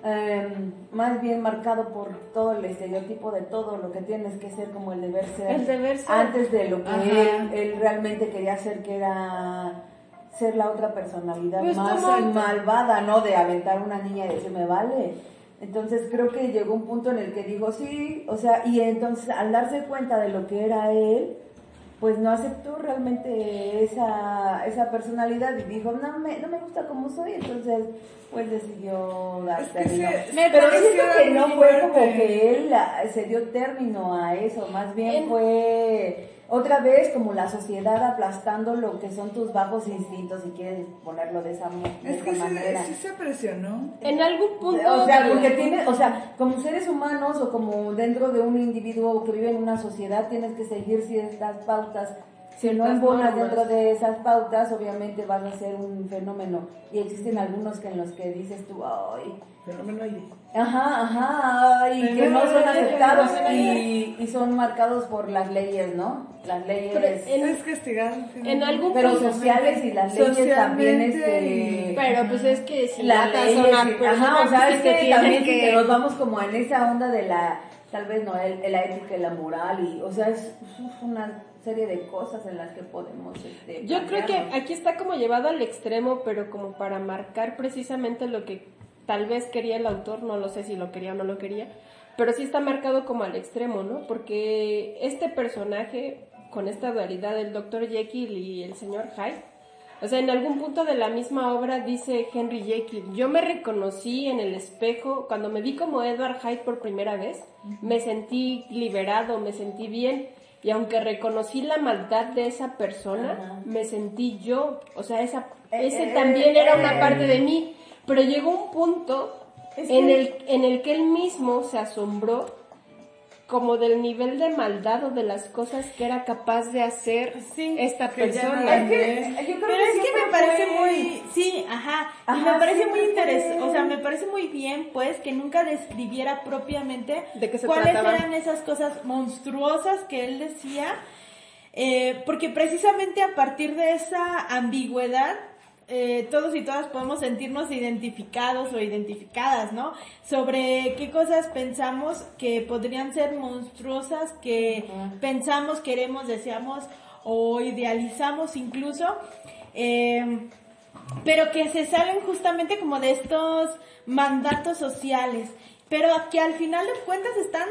em, más bien marcado por todo el estereotipo de todo lo que tienes que ser como el deber ser El deber ser. antes de lo que él, él realmente quería hacer, que era ser la otra personalidad Pues más malvada, ¿no? De aventar a una niña y decir, me vale. Entonces creo que llegó un punto en el que dijo, sí, o sea, y entonces al darse cuenta de lo que era él, pues no aceptó realmente esa, esa personalidad y dijo, no me, no me gusta como soy, entonces pues decidió dar Es que término. sí, Me Pero siento que no fue como que él ah, se dio término a eso, más bien En- fue otra vez como la sociedad aplastando lo que son tus bajos instintos, si quieres ponerlo de esa, de Es que esa sí, manera. sí se presionó. En algún punto... O sea, porque tienes, o sea, como seres humanos o como dentro de un individuo que vive en una sociedad, tienes que seguir ciertas pautas. Si no embonas dentro de esas pautas, obviamente vas a ser un fenómeno. Y existen algunos que en los que dices tú, ay, Fenómeno aire. Ajá, ajá, y que no son aceptados y, y son marcados por las leyes, ¿no? Las leyes, Pero en- Es castigado. En algún pero sociales y las leyes también, este... Pero pues es que si las leyes, ajá, o sea, es que también que- que nos vamos como en esa onda de la, tal vez no, el, la ética y la moral, y, o sea, es una serie de cosas en las que podemos, este, Yo creo que aquí está como llevado al extremo, pero como para marcar precisamente lo que tal vez quería el autor, no lo sé si lo quería o no lo quería, pero sí está marcado como al extremo, ¿no? Porque este personaje, con esta dualidad del Dr. Jekyll y el señor Hyde, o sea, en algún punto de la misma obra dice Henry Jekyll, yo me reconocí en el espejo, cuando me vi como Edward Hyde por primera vez, me sentí liberado, me sentí bien, y aunque reconocí la maldad de esa persona, me sentí yo, o sea, esa, Eh, ese eh, también era una eh. parte de mí, pero llegó un punto en, el, en el que él mismo se asombró como del nivel de maldad o de las cosas que era capaz de hacer Sí, esta persona. Es que, yo creo Pero es que me parece fue- muy, sí, ajá, y me parece muy interesante, o sea, me parece muy bien, pues, que nunca describiera propiamente ¿De qué se cuáles trataba? eran esas cosas monstruosas que él decía, eh, porque precisamente a partir de esa ambigüedad eh, todos y todas podemos sentirnos identificados o identificadas, ¿no? Sobre qué cosas pensamos que podrían ser monstruosas, que pensamos, queremos, deseamos o idealizamos incluso, eh, pero que se salen justamente como de estos mandatos sociales, pero que al final de cuentas están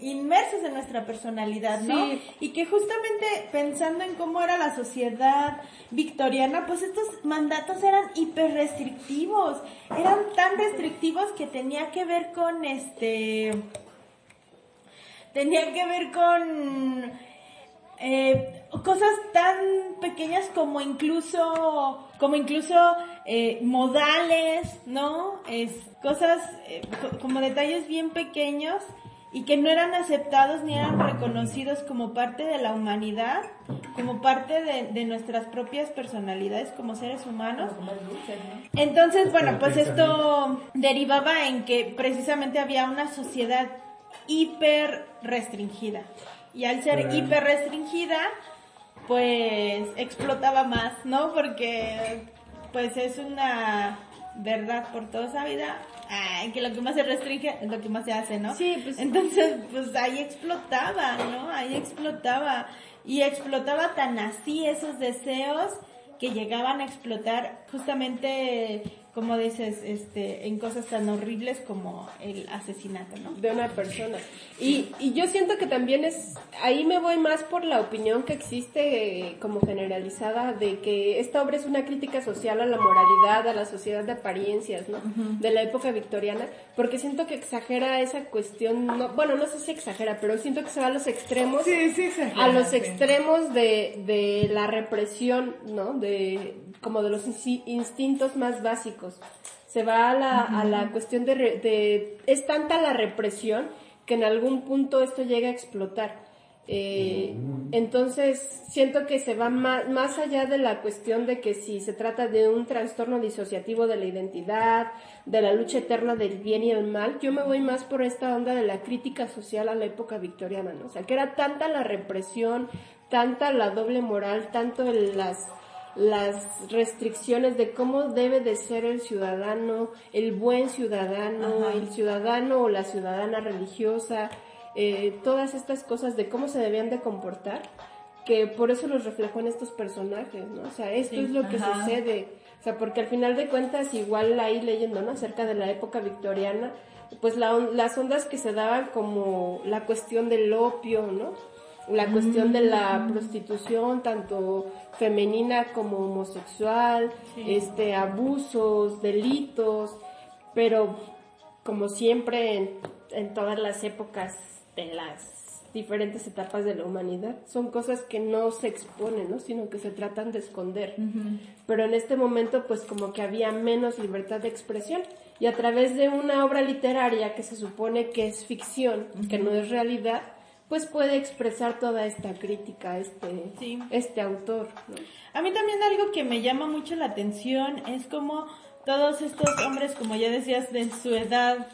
inmersos en nuestra personalidad, ¿no? Sí. Y que justamente pensando en cómo era la sociedad victoriana, pues estos mandatos eran hiper restrictivos, eran tan restrictivos que tenía que ver con este, tenía que ver con eh, cosas tan pequeñas como incluso como incluso eh, modales no es cosas eh, co- como detalles bien pequeños y que no eran aceptados ni eran reconocidos como parte de la humanidad como parte de, de nuestras propias personalidades como seres humanos entonces, bueno, pues esto derivaba en que precisamente había una sociedad hiper restringida. Y al ser hiper restringida, pues explotaba más, ¿no? Porque pues es una verdad por toda esa vida ay, que lo que más se restringe es lo que más se hace, ¿no? Sí, pues- Entonces, pues ahí explotaba, ¿no? Ahí explotaba. Y explotaba tan así esos deseos que llegaban a explotar justamente, como dices, este, en cosas tan horribles como el asesinato, ¿no? de una persona. Y, y yo siento que también es, ahí me voy más por la opinión que existe eh, como generalizada de que esta obra es una crítica social a la moralidad, a la sociedad de apariencias, ¿no? De la época victoriana, porque siento que exagera esa cuestión, no, bueno, no sé si exagera, pero siento que se va a los extremos Sí, sí, exagera, a los sí. extremos de, de la represión, ¿no? De, como de los instintos más básicos. Se va a la, a la cuestión de, re- de... Es tanta la represión que en algún punto esto llega a explotar. Eh, entonces, siento que se va más, más allá de la cuestión de que si se trata de un trastorno disociativo de la identidad, de la lucha eterna del bien y el mal, yo me voy más por esta onda de la crítica social a la época victoriana, ¿no? O sea, que era tanta la represión, tanta la doble moral, tanto las las restricciones de cómo debe de ser el ciudadano, el buen ciudadano, el ciudadano o la ciudadana religiosa, eh, todas estas cosas de cómo se debían de comportar, que por eso los reflejó en estos personajes, ¿no? O sea, esto es lo que Ajá. sucede, o sea, porque al final de cuentas, igual ahí leyendo, ¿no? Acerca de la época victoriana, pues la las ondas que se daban como la cuestión del opio, ¿no? La cuestión de la prostitución, tanto femenina como homosexual, este, abusos, delitos, pero como siempre en, en todas las épocas de las diferentes etapas de la humanidad, son cosas que no se exponen, ¿no? sino que se tratan de esconder. Pero en este momento, pues como que había menos libertad de expresión. Y a través de una obra literaria que se supone que es ficción, que no es realidad, pues puede expresar toda esta crítica este, Sí. este autor. ¿no? A mí también algo que me llama mucho la atención es como todos estos hombres, como ya decías, de su edad,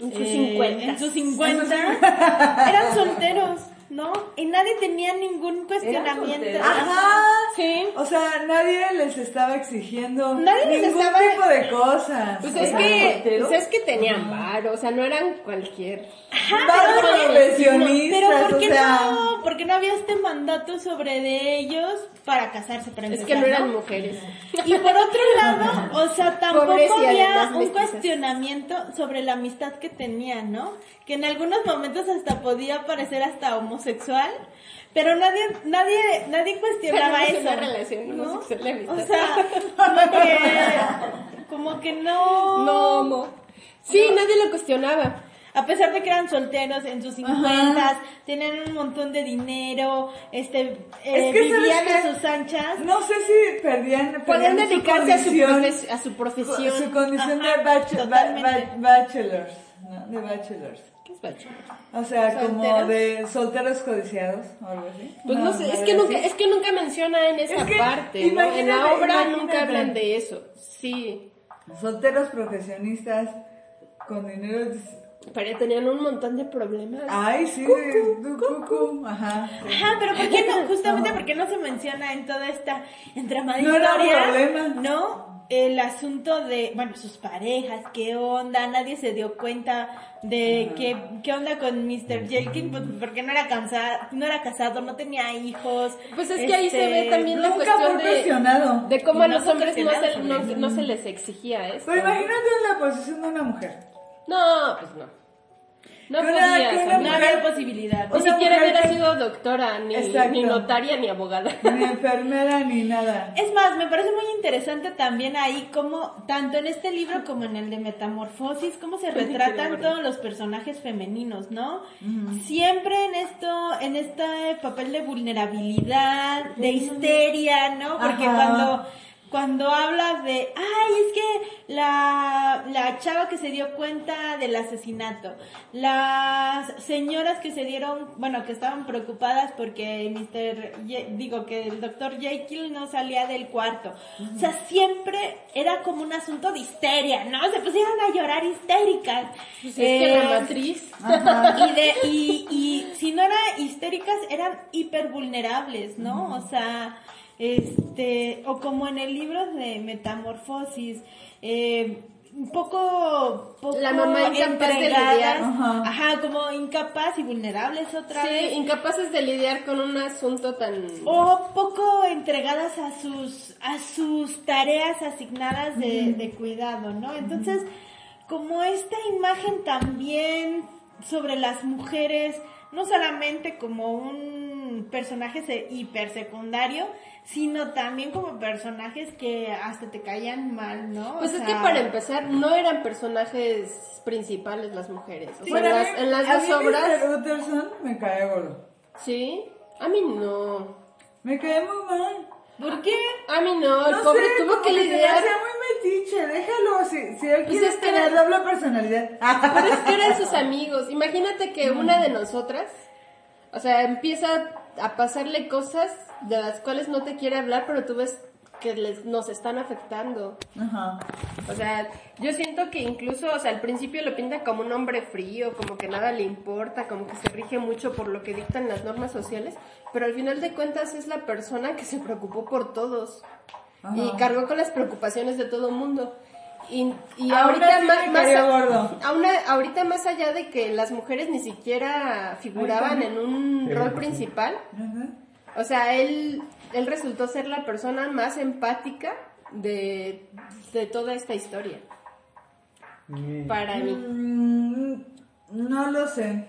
En sus eh, 50. en sus 50, eran solteros, ¿no? Y nadie tenía ningún cuestionamiento. Ajá. Sí. O sea, nadie les estaba exigiendo Nadie les ningún estaba- tipo de cosas. Pues es ¿Eran que, pues es que tenían varo, o sea, no eran cualquier. Varios Pero, profesionistas, ¿por qué o sea, no? ¿Por qué no había este mandato sobre de ellos para casarse para Es empezar, que no eran ¿no? mujeres. Y por otro lado, o sea, tampoco Pobres había un mestizas. cuestionamiento sobre la amistad que tenían, ¿no? Que en algunos momentos hasta podía parecer hasta homosexual, pero nadie, nadie, nadie cuestionaba Pero no es eso. una relación ¿no? homosexual. O sea, como que, como que no. No, no. Sí, nadie lo cuestionaba. A pesar de que eran solteros en sus cincuentas, tenían un montón de dinero, este, eh, Es que, ¿sabes vivían a sus anchas. no sé si perdían, Podían dedicarse a su, a su profesión. su condición Ajá, de bach- ba- totalmente. ba- bachelors, ¿no? De bachelors. ¿Qué es bachelor? O sea, como de solteros codiciados o algo así. Pues no, sé, es que nunca, es que nunca menciona en esa Es que, parte, ¿no? En la obra imagínate. nunca hablan de eso. Sí. Solteros profesionistas con dinero, Pero tenían un montón de problemas. Ay, sí, du- cucu, ajá. Ajá, pero ¿por qué no? Justamente porque no se menciona en toda esta entramada No era un historia, problema. ¿no? El asunto de, bueno, sus parejas, qué onda, nadie se dio cuenta de qué, qué onda con Mr. Jenkins, pues, porque no era casado, no era casado, no tenía hijos. Pues es que ahí se ve este, también la Nunca cuestión fue de, de cómo a los hombres no se, no, se les exigía esto. Pero imagínate en la posición de una mujer. No, pues no. No Que una- podías, que una amiga. No había posibilidad. Ni siquiera hubiera que- sido doctora, ni, ni notaria, ni abogada. Ni enfermera ni nada. Es más, me parece muy interesante también ahí como, tanto en este libro como en el de Metamorfosis, cómo se retratan todos los personajes femeninos, ¿no? Siempre en esto, en este papel de vulnerabilidad, de histeria, ¿no? Porque Ajá. cuando cuando habla de, ay, es que la, la chava que se dio cuenta del asesinato, las señoras que se dieron, bueno, que estaban preocupadas porque Mr. Ye- digo, que el doctor Jekyll no salía del cuarto. O sea, siempre era como un asunto de histeria, ¿no? Se pusieron a llorar histéricas. Pues es que Eh, la matriz. y, de, y, y si no eran histéricas, eran hiper vulnerables, ¿no? O sea, este, o como en el libro de Metamorfosis, eh, un poco, poco La mamá incapaz de lidiar. Ajá. ajá, como incapaz y vulnerables otra Sí, vez. incapaces de lidiar con un asunto tan... O poco entregadas a sus, a sus tareas asignadas de, de cuidado, ¿no? Entonces, como esta imagen también sobre las mujeres, no solamente como un personaje se- hipersecundario, sino también como personajes que hasta te caían mal, ¿no? O Pues es que sea, para empezar, no eran personajes principales las mujeres. O sea, Bueno, en las, mí- en las a dos mí obras... Mr. Utterson me cae gordo. Sí, a mí no. Me cae muy mal. ¿Por qué? A mí no, el No pobre sé, tuvo que lidiar... hace muy metiche, déjalo. Si, si él Pues quiere es que tener era- doble personalidad. Pero es que eran sus amigos. Imagínate que una de nosotras, o sea, empieza a pasarle cosas de las cuales no te quiere hablar, pero tú ves que les, nos están afectando. Ajá. O sea, yo siento que incluso, o sea, al principio lo pinta como un hombre frío, como que nada le importa, como que se rige mucho por lo que dictan las normas sociales, pero al final de cuentas es la persona que se preocupó por todos y cargó con las preocupaciones de todo el mundo. Y, ahorita más, a- gordo. a una- ahorita más allá de que las mujeres ni siquiera figuraban en un rol principal, o sea, él, él resultó ser la persona más empática de, de toda esta historia. Para mí. Mm, no lo sé.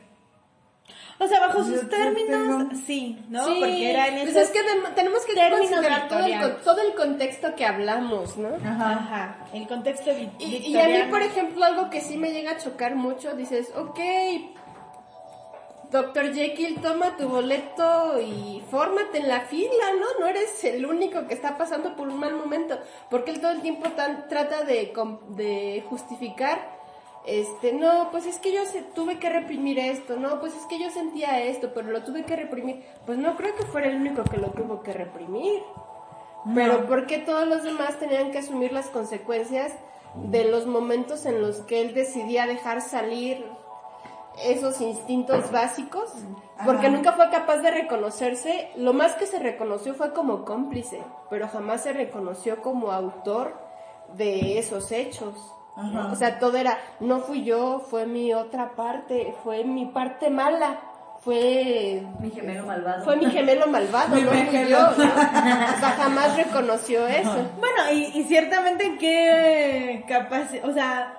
O sea, bajo sus términos, sí, ¿no? Sí, Porque era en pues esos es que tenemos que considerar todo el, todo el contexto que hablamos, ¿no? Ajá. Ajá, el contexto vi- Y, y a mí, victoriano. por ejemplo, algo que sí me llega a chocar mucho, dices, ok, Doctor Jekyll, toma tu boleto y fórmate en la fila, ¿no? No eres el único que está pasando por un mal momento, porque él todo el tiempo tan, trata de, com- de justificar, este, no, pues es que yo se, tuve que reprimir esto, no, pues es que yo sentía esto, pero lo tuve que reprimir. Pues no creo que fuera el único que lo tuvo que reprimir. Pero ¿por qué todos los demás tenían que asumir las consecuencias de los momentos en los que él decidía dejar salir esos instintos básicos? Porque Ajá. nunca fue capaz de reconocerse. Lo más que se reconoció fue como cómplice, pero jamás se reconoció como autor de esos hechos. Ajá. O sea, todo era, no fui yo, fue mi otra parte, fue mi parte mala, fue Mi gemelo malvado. fue mi gemelo malvado, Mi no fui yo. ¿no? O sea, jamás reconoció eso. Bueno, y, y ciertamente qué capaz, o sea,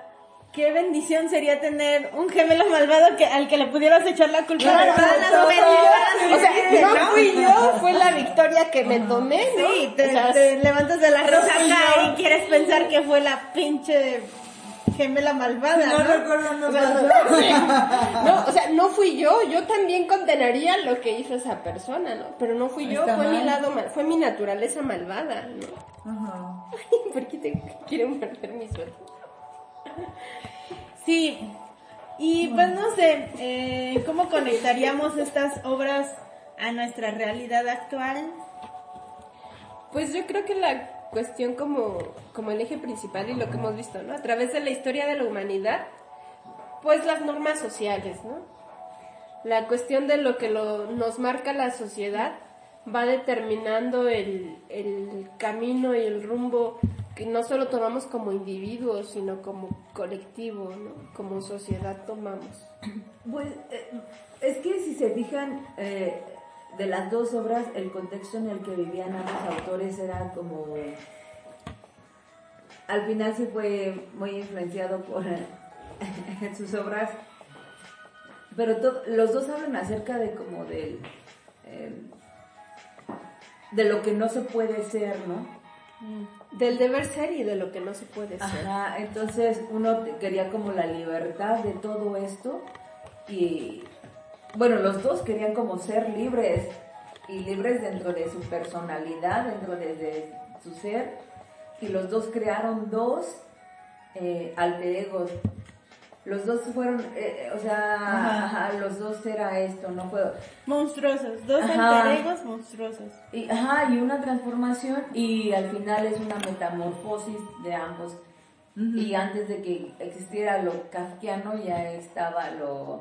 qué bendición sería tener un gemelo malvado que, al que le pudieras echar la culpa Claro, de todas las. O sea, que no fui yo, fue la victoria que me tomé, ¿no? Sí, te, O sea, te levantas de la fui yo. y quieres pensar que fue la pinche gemela malvada, No ¿no? recuerdo, no o sea, pasó. no, o sea, no fui yo, yo también condenaría lo que hizo esa persona, ¿no? Pero no fui yo, Está fue mi lado, mal- fue mi naturaleza malvada, ¿no? Ajá. ¿Por qué te quieren perder mi suerte? Sí, y pues no sé, eh, ¿cómo conectaríamos estas obras a nuestra realidad actual? Pues yo creo que la cuestión como, como el eje principal y lo que hemos visto, ¿no? A través de la historia de la humanidad, pues las normas sociales, ¿no? La cuestión de lo que lo, nos marca la sociedad va determinando el, el camino y el rumbo que no solo tomamos como individuos, sino como colectivo, ¿no? Como sociedad tomamos. Pues eh, es que si se fijan, eh, de las dos obras, el contexto en el que vivían ambos autores era como... Al final sí fue muy influenciado por sus obras, pero los dos hablan acerca de como del... eh, de lo que no se puede ser, ¿no? Del deber ser y de lo que no se puede ser. Ajá, entonces uno quería como la libertad de todo esto y bueno, los dos querían como ser libres y libres dentro de su personalidad, dentro de, de su ser y los dos crearon dos eh, alter egos. Los dos fueron, eh, eh, o sea, Ajá. ajá, los dos era esto, no fue, Monstruosos, dos Ajá. alter egos monstruosos. y, ajá, y una transformación y al final es una metamorfosis de ambos. Y antes de que existiera lo kafkiano ya estaba lo...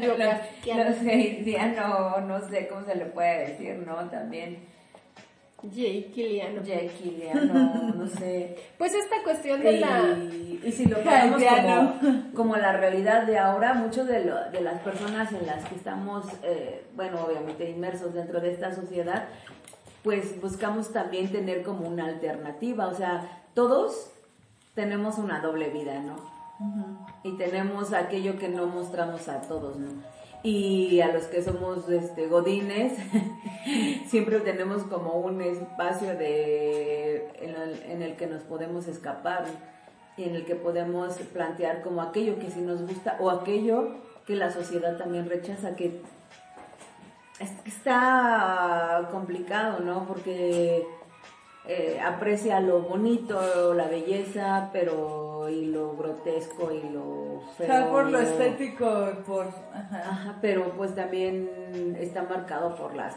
Lo lo, kafkiano. lo seidiano, no sé cómo se le puede decir, ¿no? También Jay Kiliano. Jekylliano, no sé. Pues esta cuestión de la... Y, si lo Kafkiano. como, como la realidad de ahora, muchos de, de las personas en las que estamos, eh, bueno, obviamente inmersos dentro de esta sociedad, pues buscamos también tener como una alternativa. O sea, todos tenemos una doble vida, ¿no? Y tenemos aquello que no mostramos a todos, ¿no? Y a los que somos este, godines, siempre tenemos como un espacio de, en, el, en el que nos podemos escapar y en el que podemos plantear como aquello que sí nos gusta o aquello que la sociedad también rechaza, que está complicado, ¿no? Porque eh, aprecia lo bonito, la belleza, pero y lo grotesco y lo feo. por lo estético, por... Ajá. Ajá, pero pues también está marcado por las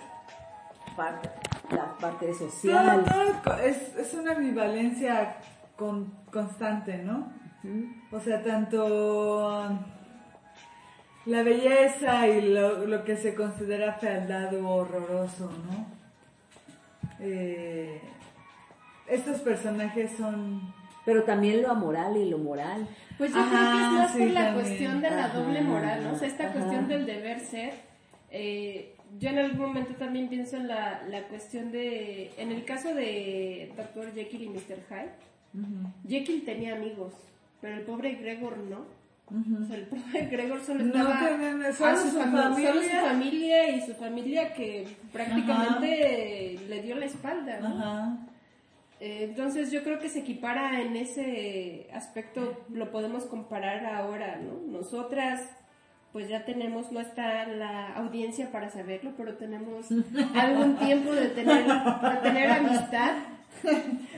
partes, la parte Todo, social. todo co- es, es una ambivalencia con- constante, ¿no? O sea, tanto la belleza y lo, lo que se considera fealdad o horroroso, ¿no? Eh, estos personajes son... Pero también lo amoral y lo moral. Pues yo Ajá, creo que es más sí, por la también. cuestión de la Ajá, doble moral, ¿no? O sea, esta ajá. cuestión del deber ser. eh, yo en algún momento también pienso en la, la cuestión de... En el caso de Dr. Jekyll y Mr. Hyde, Jekyll tenía amigos, pero el pobre Gregor no. O sea, el pobre Gregor solo No estaba a solo su, su fami- familia. solo su familia y su familia que prácticamente le dio la espalda, ¿no? Eh, Entonces yo creo que se equipara en ese aspecto, lo podemos comparar ahora, ¿no? Nosotras pues ya tenemos, no está la audiencia para saberlo, pero tenemos algún tiempo de tener, de tener amistad.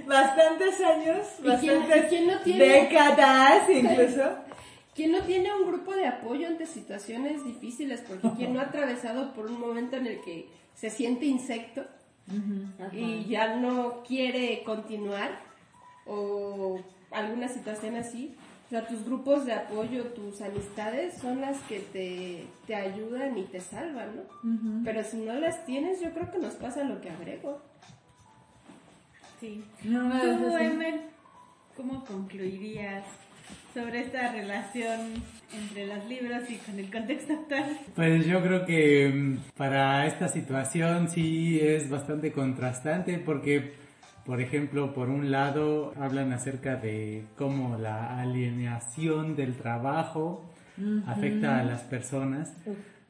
Bastantes años, ¿Y quién- bastantes y quién no tiene? décadas incluso. ¿Quién no tiene un grupo de apoyo ante situaciones difíciles? Porque quien no ha atravesado por un momento en el que se siente insecto y ya no quiere continuar o alguna situación así. O sea, tus grupos de apoyo, tus amistades son las que te, te ayudan y te salvan, ¿no? Pero si no las tienes, yo creo que nos pasa lo que agrego. Sí. No Tú, dejes así. Emer, ¿cómo concluirías sobre esta relación entre los libros y con el contexto actual? Pues yo creo que mm, para esta situación sí es bastante contrastante porque, por ejemplo, por un lado hablan acerca de cómo la alienación del trabajo afecta a las personas,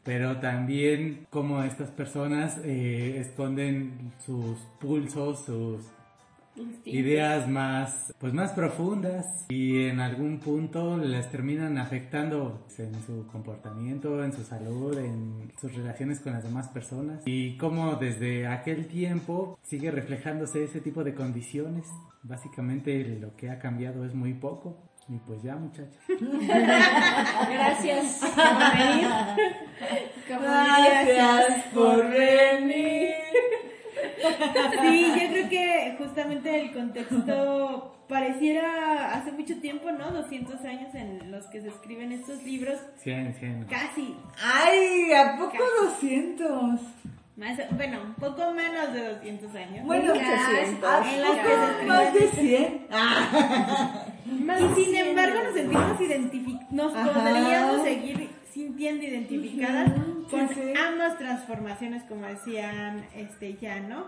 pero también cómo estas personas eh, esconden sus pulsos, sus Instintos. ideas más pues más profundas y en algún punto les terminan afectando en su comportamiento, en su salud, en sus relaciones con las demás personas y cómo desde aquel tiempo sigue reflejándose ese tipo de condiciones. Básicamente lo que ha cambiado es muy poco y pues ya muchachos. Gracias por venir. Gracias por venir. Sí, yo creo que justamente el contexto pareciera hace mucho tiempo, ¿no? 200 años en los que se escriben estos libros. 100, 100. Casi. Ay, ¿a poco 200? Más, bueno, un poco menos de 200 años. Bueno, Casi. ¿a en las que se escriben más de 100? Ah, Y sin embargo nos sentimos identificados, nos Ajá. podríamos seguir sintiendo identificadas sí, con sí. ambas transformaciones, como decían este ya, ¿no?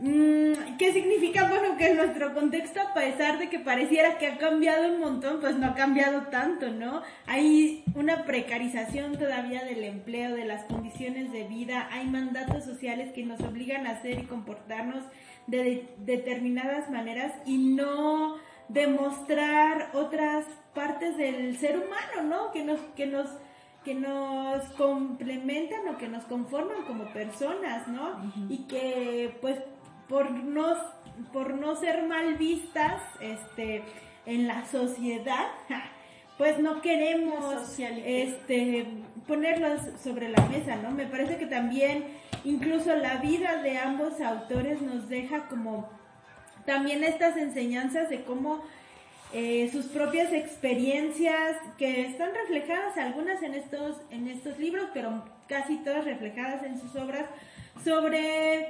Mm, ¿Qué significa? Bueno, que en nuestro contexto, a pesar de que pareciera que ha cambiado un montón, pues no ha cambiado tanto, ¿no? Hay una precarización todavía del empleo, de las condiciones de vida, hay mandatos sociales que nos obligan a hacer y comportarnos de, de- determinadas maneras y no demostrar otras partes del ser humano, ¿no? Que nos, que nos, que nos complementan o que nos conforman como personas, ¿no? Y que pues por no, por no ser mal vistas, este, en la sociedad, pues no queremos este ponerlos sobre la mesa, ¿no? Me parece que también incluso la vida de ambos autores nos deja como también estas enseñanzas de cómo eh, sus propias experiencias que están reflejadas algunas en estos en estos libros pero casi todas reflejadas en sus obras sobre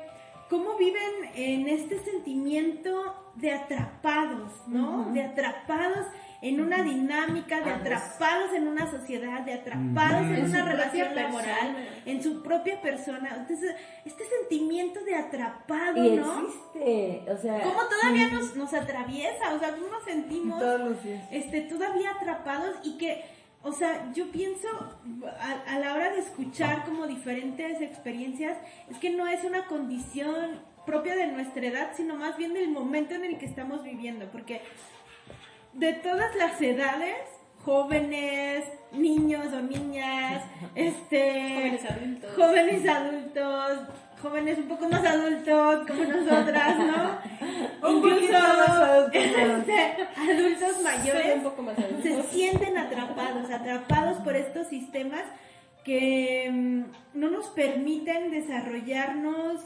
cómo viven en este sentimiento de atrapados no de atrapados en una dinámica de atrapados en una sociedad de atrapados en En una relación laboral en su propia persona. Entonces este sentimiento de atrapado Y no existe, o sea, cómo todavía nos, nos atraviesa, o sea, cómo nos sentimos este, todavía atrapados y que, o sea, yo pienso a, a la hora de escuchar como diferentes experiencias, es que no es una condición propia de nuestra edad, sino más bien del momento en el que estamos viviendo, porque de todas las edades, jóvenes, niños o niñas, este, Jóvenes adultos. jóvenes adultos, jóvenes un poco más adultos como nosotras, ¿no? Más adultos. este, adultos mayores un poco más adulto. se sienten atrapados, atrapados por estos sistemas que mm, no nos permiten desarrollarnos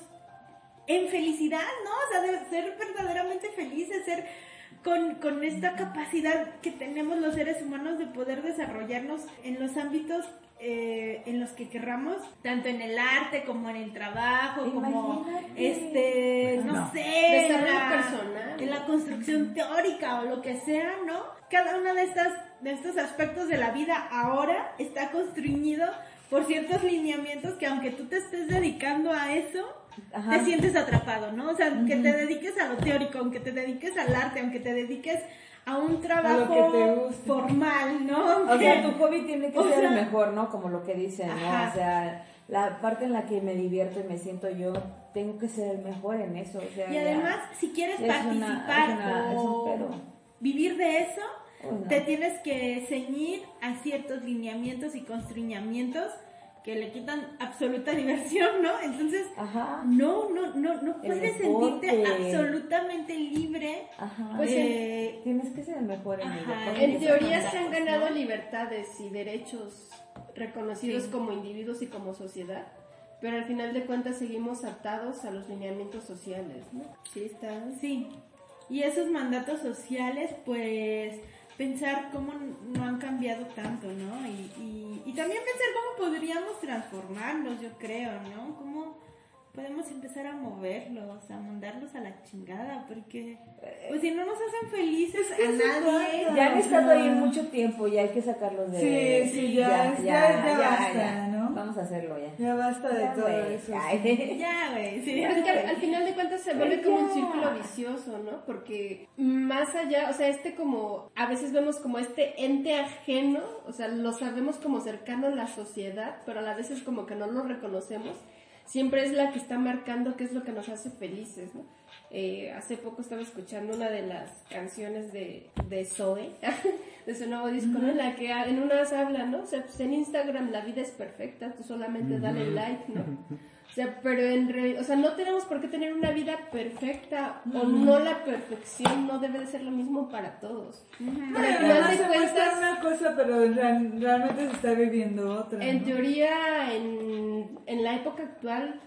en felicidad, ¿no? O sea, de ser verdaderamente felices, ser con, con esta capacidad que tenemos los seres humanos de poder desarrollarnos en los ámbitos eh, en los que querramos, tanto en el arte como en el trabajo, como este, no, No. sé, en Desarrollo la- personal. en la construcción teórica o lo que sea, ¿no? Cada uno de estas de estos aspectos de la vida ahora está construido por ciertos lineamientos que aunque tú te estés dedicando a eso, Ajá. te sientes atrapado, ¿no? O sea, que te dediques a lo teórico, aunque te dediques al arte, aunque te dediques a un trabajo formal, ¿no? O sea, tu hobby tiene que O ser sea- el mejor, ¿no? Como lo que dicen, ¿no? Ajá. O sea, la parte en la que me divierto y me siento yo, tengo que ser el mejor en eso. O sea, Y ya- además, si quieres es una- participar una- es un o vivir de eso, no. te tienes que ceñir a ciertos lineamientos y constriñamientos que le quitan absoluta diversión, ¿no? Entonces, Ajá. no, no, no, no puedes sentirte absolutamente libre. Ajá. Pues eh, Tienes que ser el mejor en porque En teoría se han ganado ¿no? libertades y derechos reconocidos Sí. como individuos y como sociedad, pero al final de cuentas seguimos atados a los lineamientos sociales, ¿no? Sí, está. Sí, y esos mandatos sociales, pues pensar cómo no han cambiado tanto, ¿no? Y, y, y también pensar cómo podríamos transformarlos, yo creo, ¿no? Cómo podemos empezar a moverlos, a mandarlos a la chingada, porque pues si no nos hacen felices Es que a nadie. Ya han O estado sea- ahí mucho tiempo y hay que sacarlos de... Sí, sí, ya, ya, ya basta, ¿no? Vamos a hacerlo ya. Ya basta de Ya, todo eso. Ya, güey, sí. Es que al, al final de cuentas se vuelve como un círculo vicioso, ¿no? Porque más allá, o sea, este como, a veces vemos como este ente ajeno, o sea, lo sabemos como cercano a la sociedad, pero a la vez es como que no lo reconocemos. Siempre es la que está marcando qué es lo que nos hace felices, ¿no? Eh, hace poco estaba escuchando una de las canciones de, de Zoe, de su nuevo disco, ¿no? En la que en unas habla, ¿no? O sea, pues en Instagram la vida es perfecta, tú solamente dale like, ¿no? O sea, pero en re- o sea, no tenemos por qué tener una vida perfecta o no la perfección no debe de ser lo mismo para todos. Pero al Bueno, final además de cuentas, una cosa, pero real- realmente se está viviendo otra. en ¿no? teoría, en, en la época actual,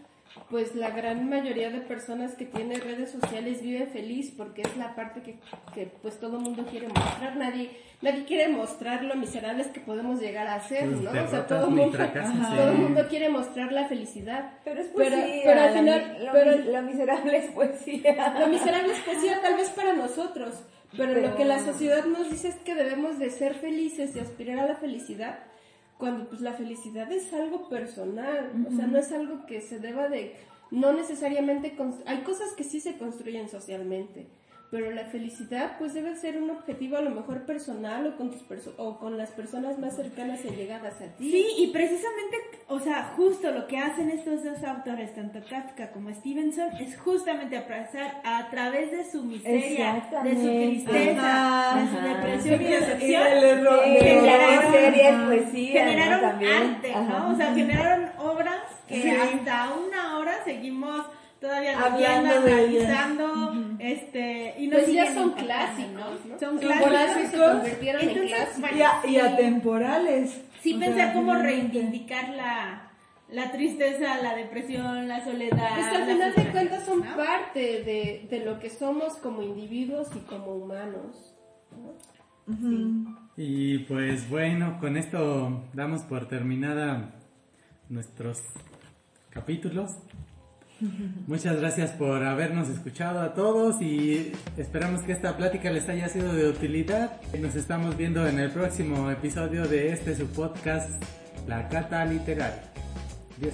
pues la gran mayoría de personas que tienen redes sociales vive feliz porque es la parte que, que pues todo el mundo quiere mostrar. Nadie, nadie quiere mostrar lo miserables que podemos llegar a ser, Tus ¿no? O sea, todo el mundo, todo sí. mundo quiere mostrar la felicidad. Pero es Pero- poesía. pero al la final- lo, pero- lo miserable es poesía. Lo miserable es poesía tal vez para nosotros, pero, Pero- lo que la sociedad nos dice es que debemos de ser felices y aspirar a la felicidad, cuando pues la felicidad es algo personal, o sea, no es algo que se deba de, no necesariamente, hay cosas que sí se construyen socialmente, pero la felicidad pues debe ser un objetivo a lo mejor personal o con, tus perso- o con las personas más cercanas y llegadas a ti. Sí, y precisamente, o sea, justo lo que hacen estos dos autores, tanto Kafka como Stevenson, es justamente abrazar a través de su miseria, de su tristeza, Ajá, de su depresión y Y decepción. generaron- la miseria es poesía, generaron arte, ¿no? Ajá. O sea, generaron obras que Sí. hasta una hora seguimos todavía Hablando de ellas. analizando, este, y nos Pues ya son clásicos, ¿no? Son clásicos. se convirtieron en Entonces, clásicos. bueno, Y, a- y sí. atemporales. Sí, O pensar sea, cómo reivindicar la, la tristeza, la depresión, la soledad. Pues que al final de cuentas son ¿no? parte de, de lo que somos como individuos y como humanos. Y pues bueno, con esto damos por terminada nuestros capítulos. Muchas gracias por habernos escuchado a todos y esperamos que esta plática les haya sido de utilidad. Nos estamos viendo en el próximo episodio de este su podcast, La Cata Literaria. Adiós.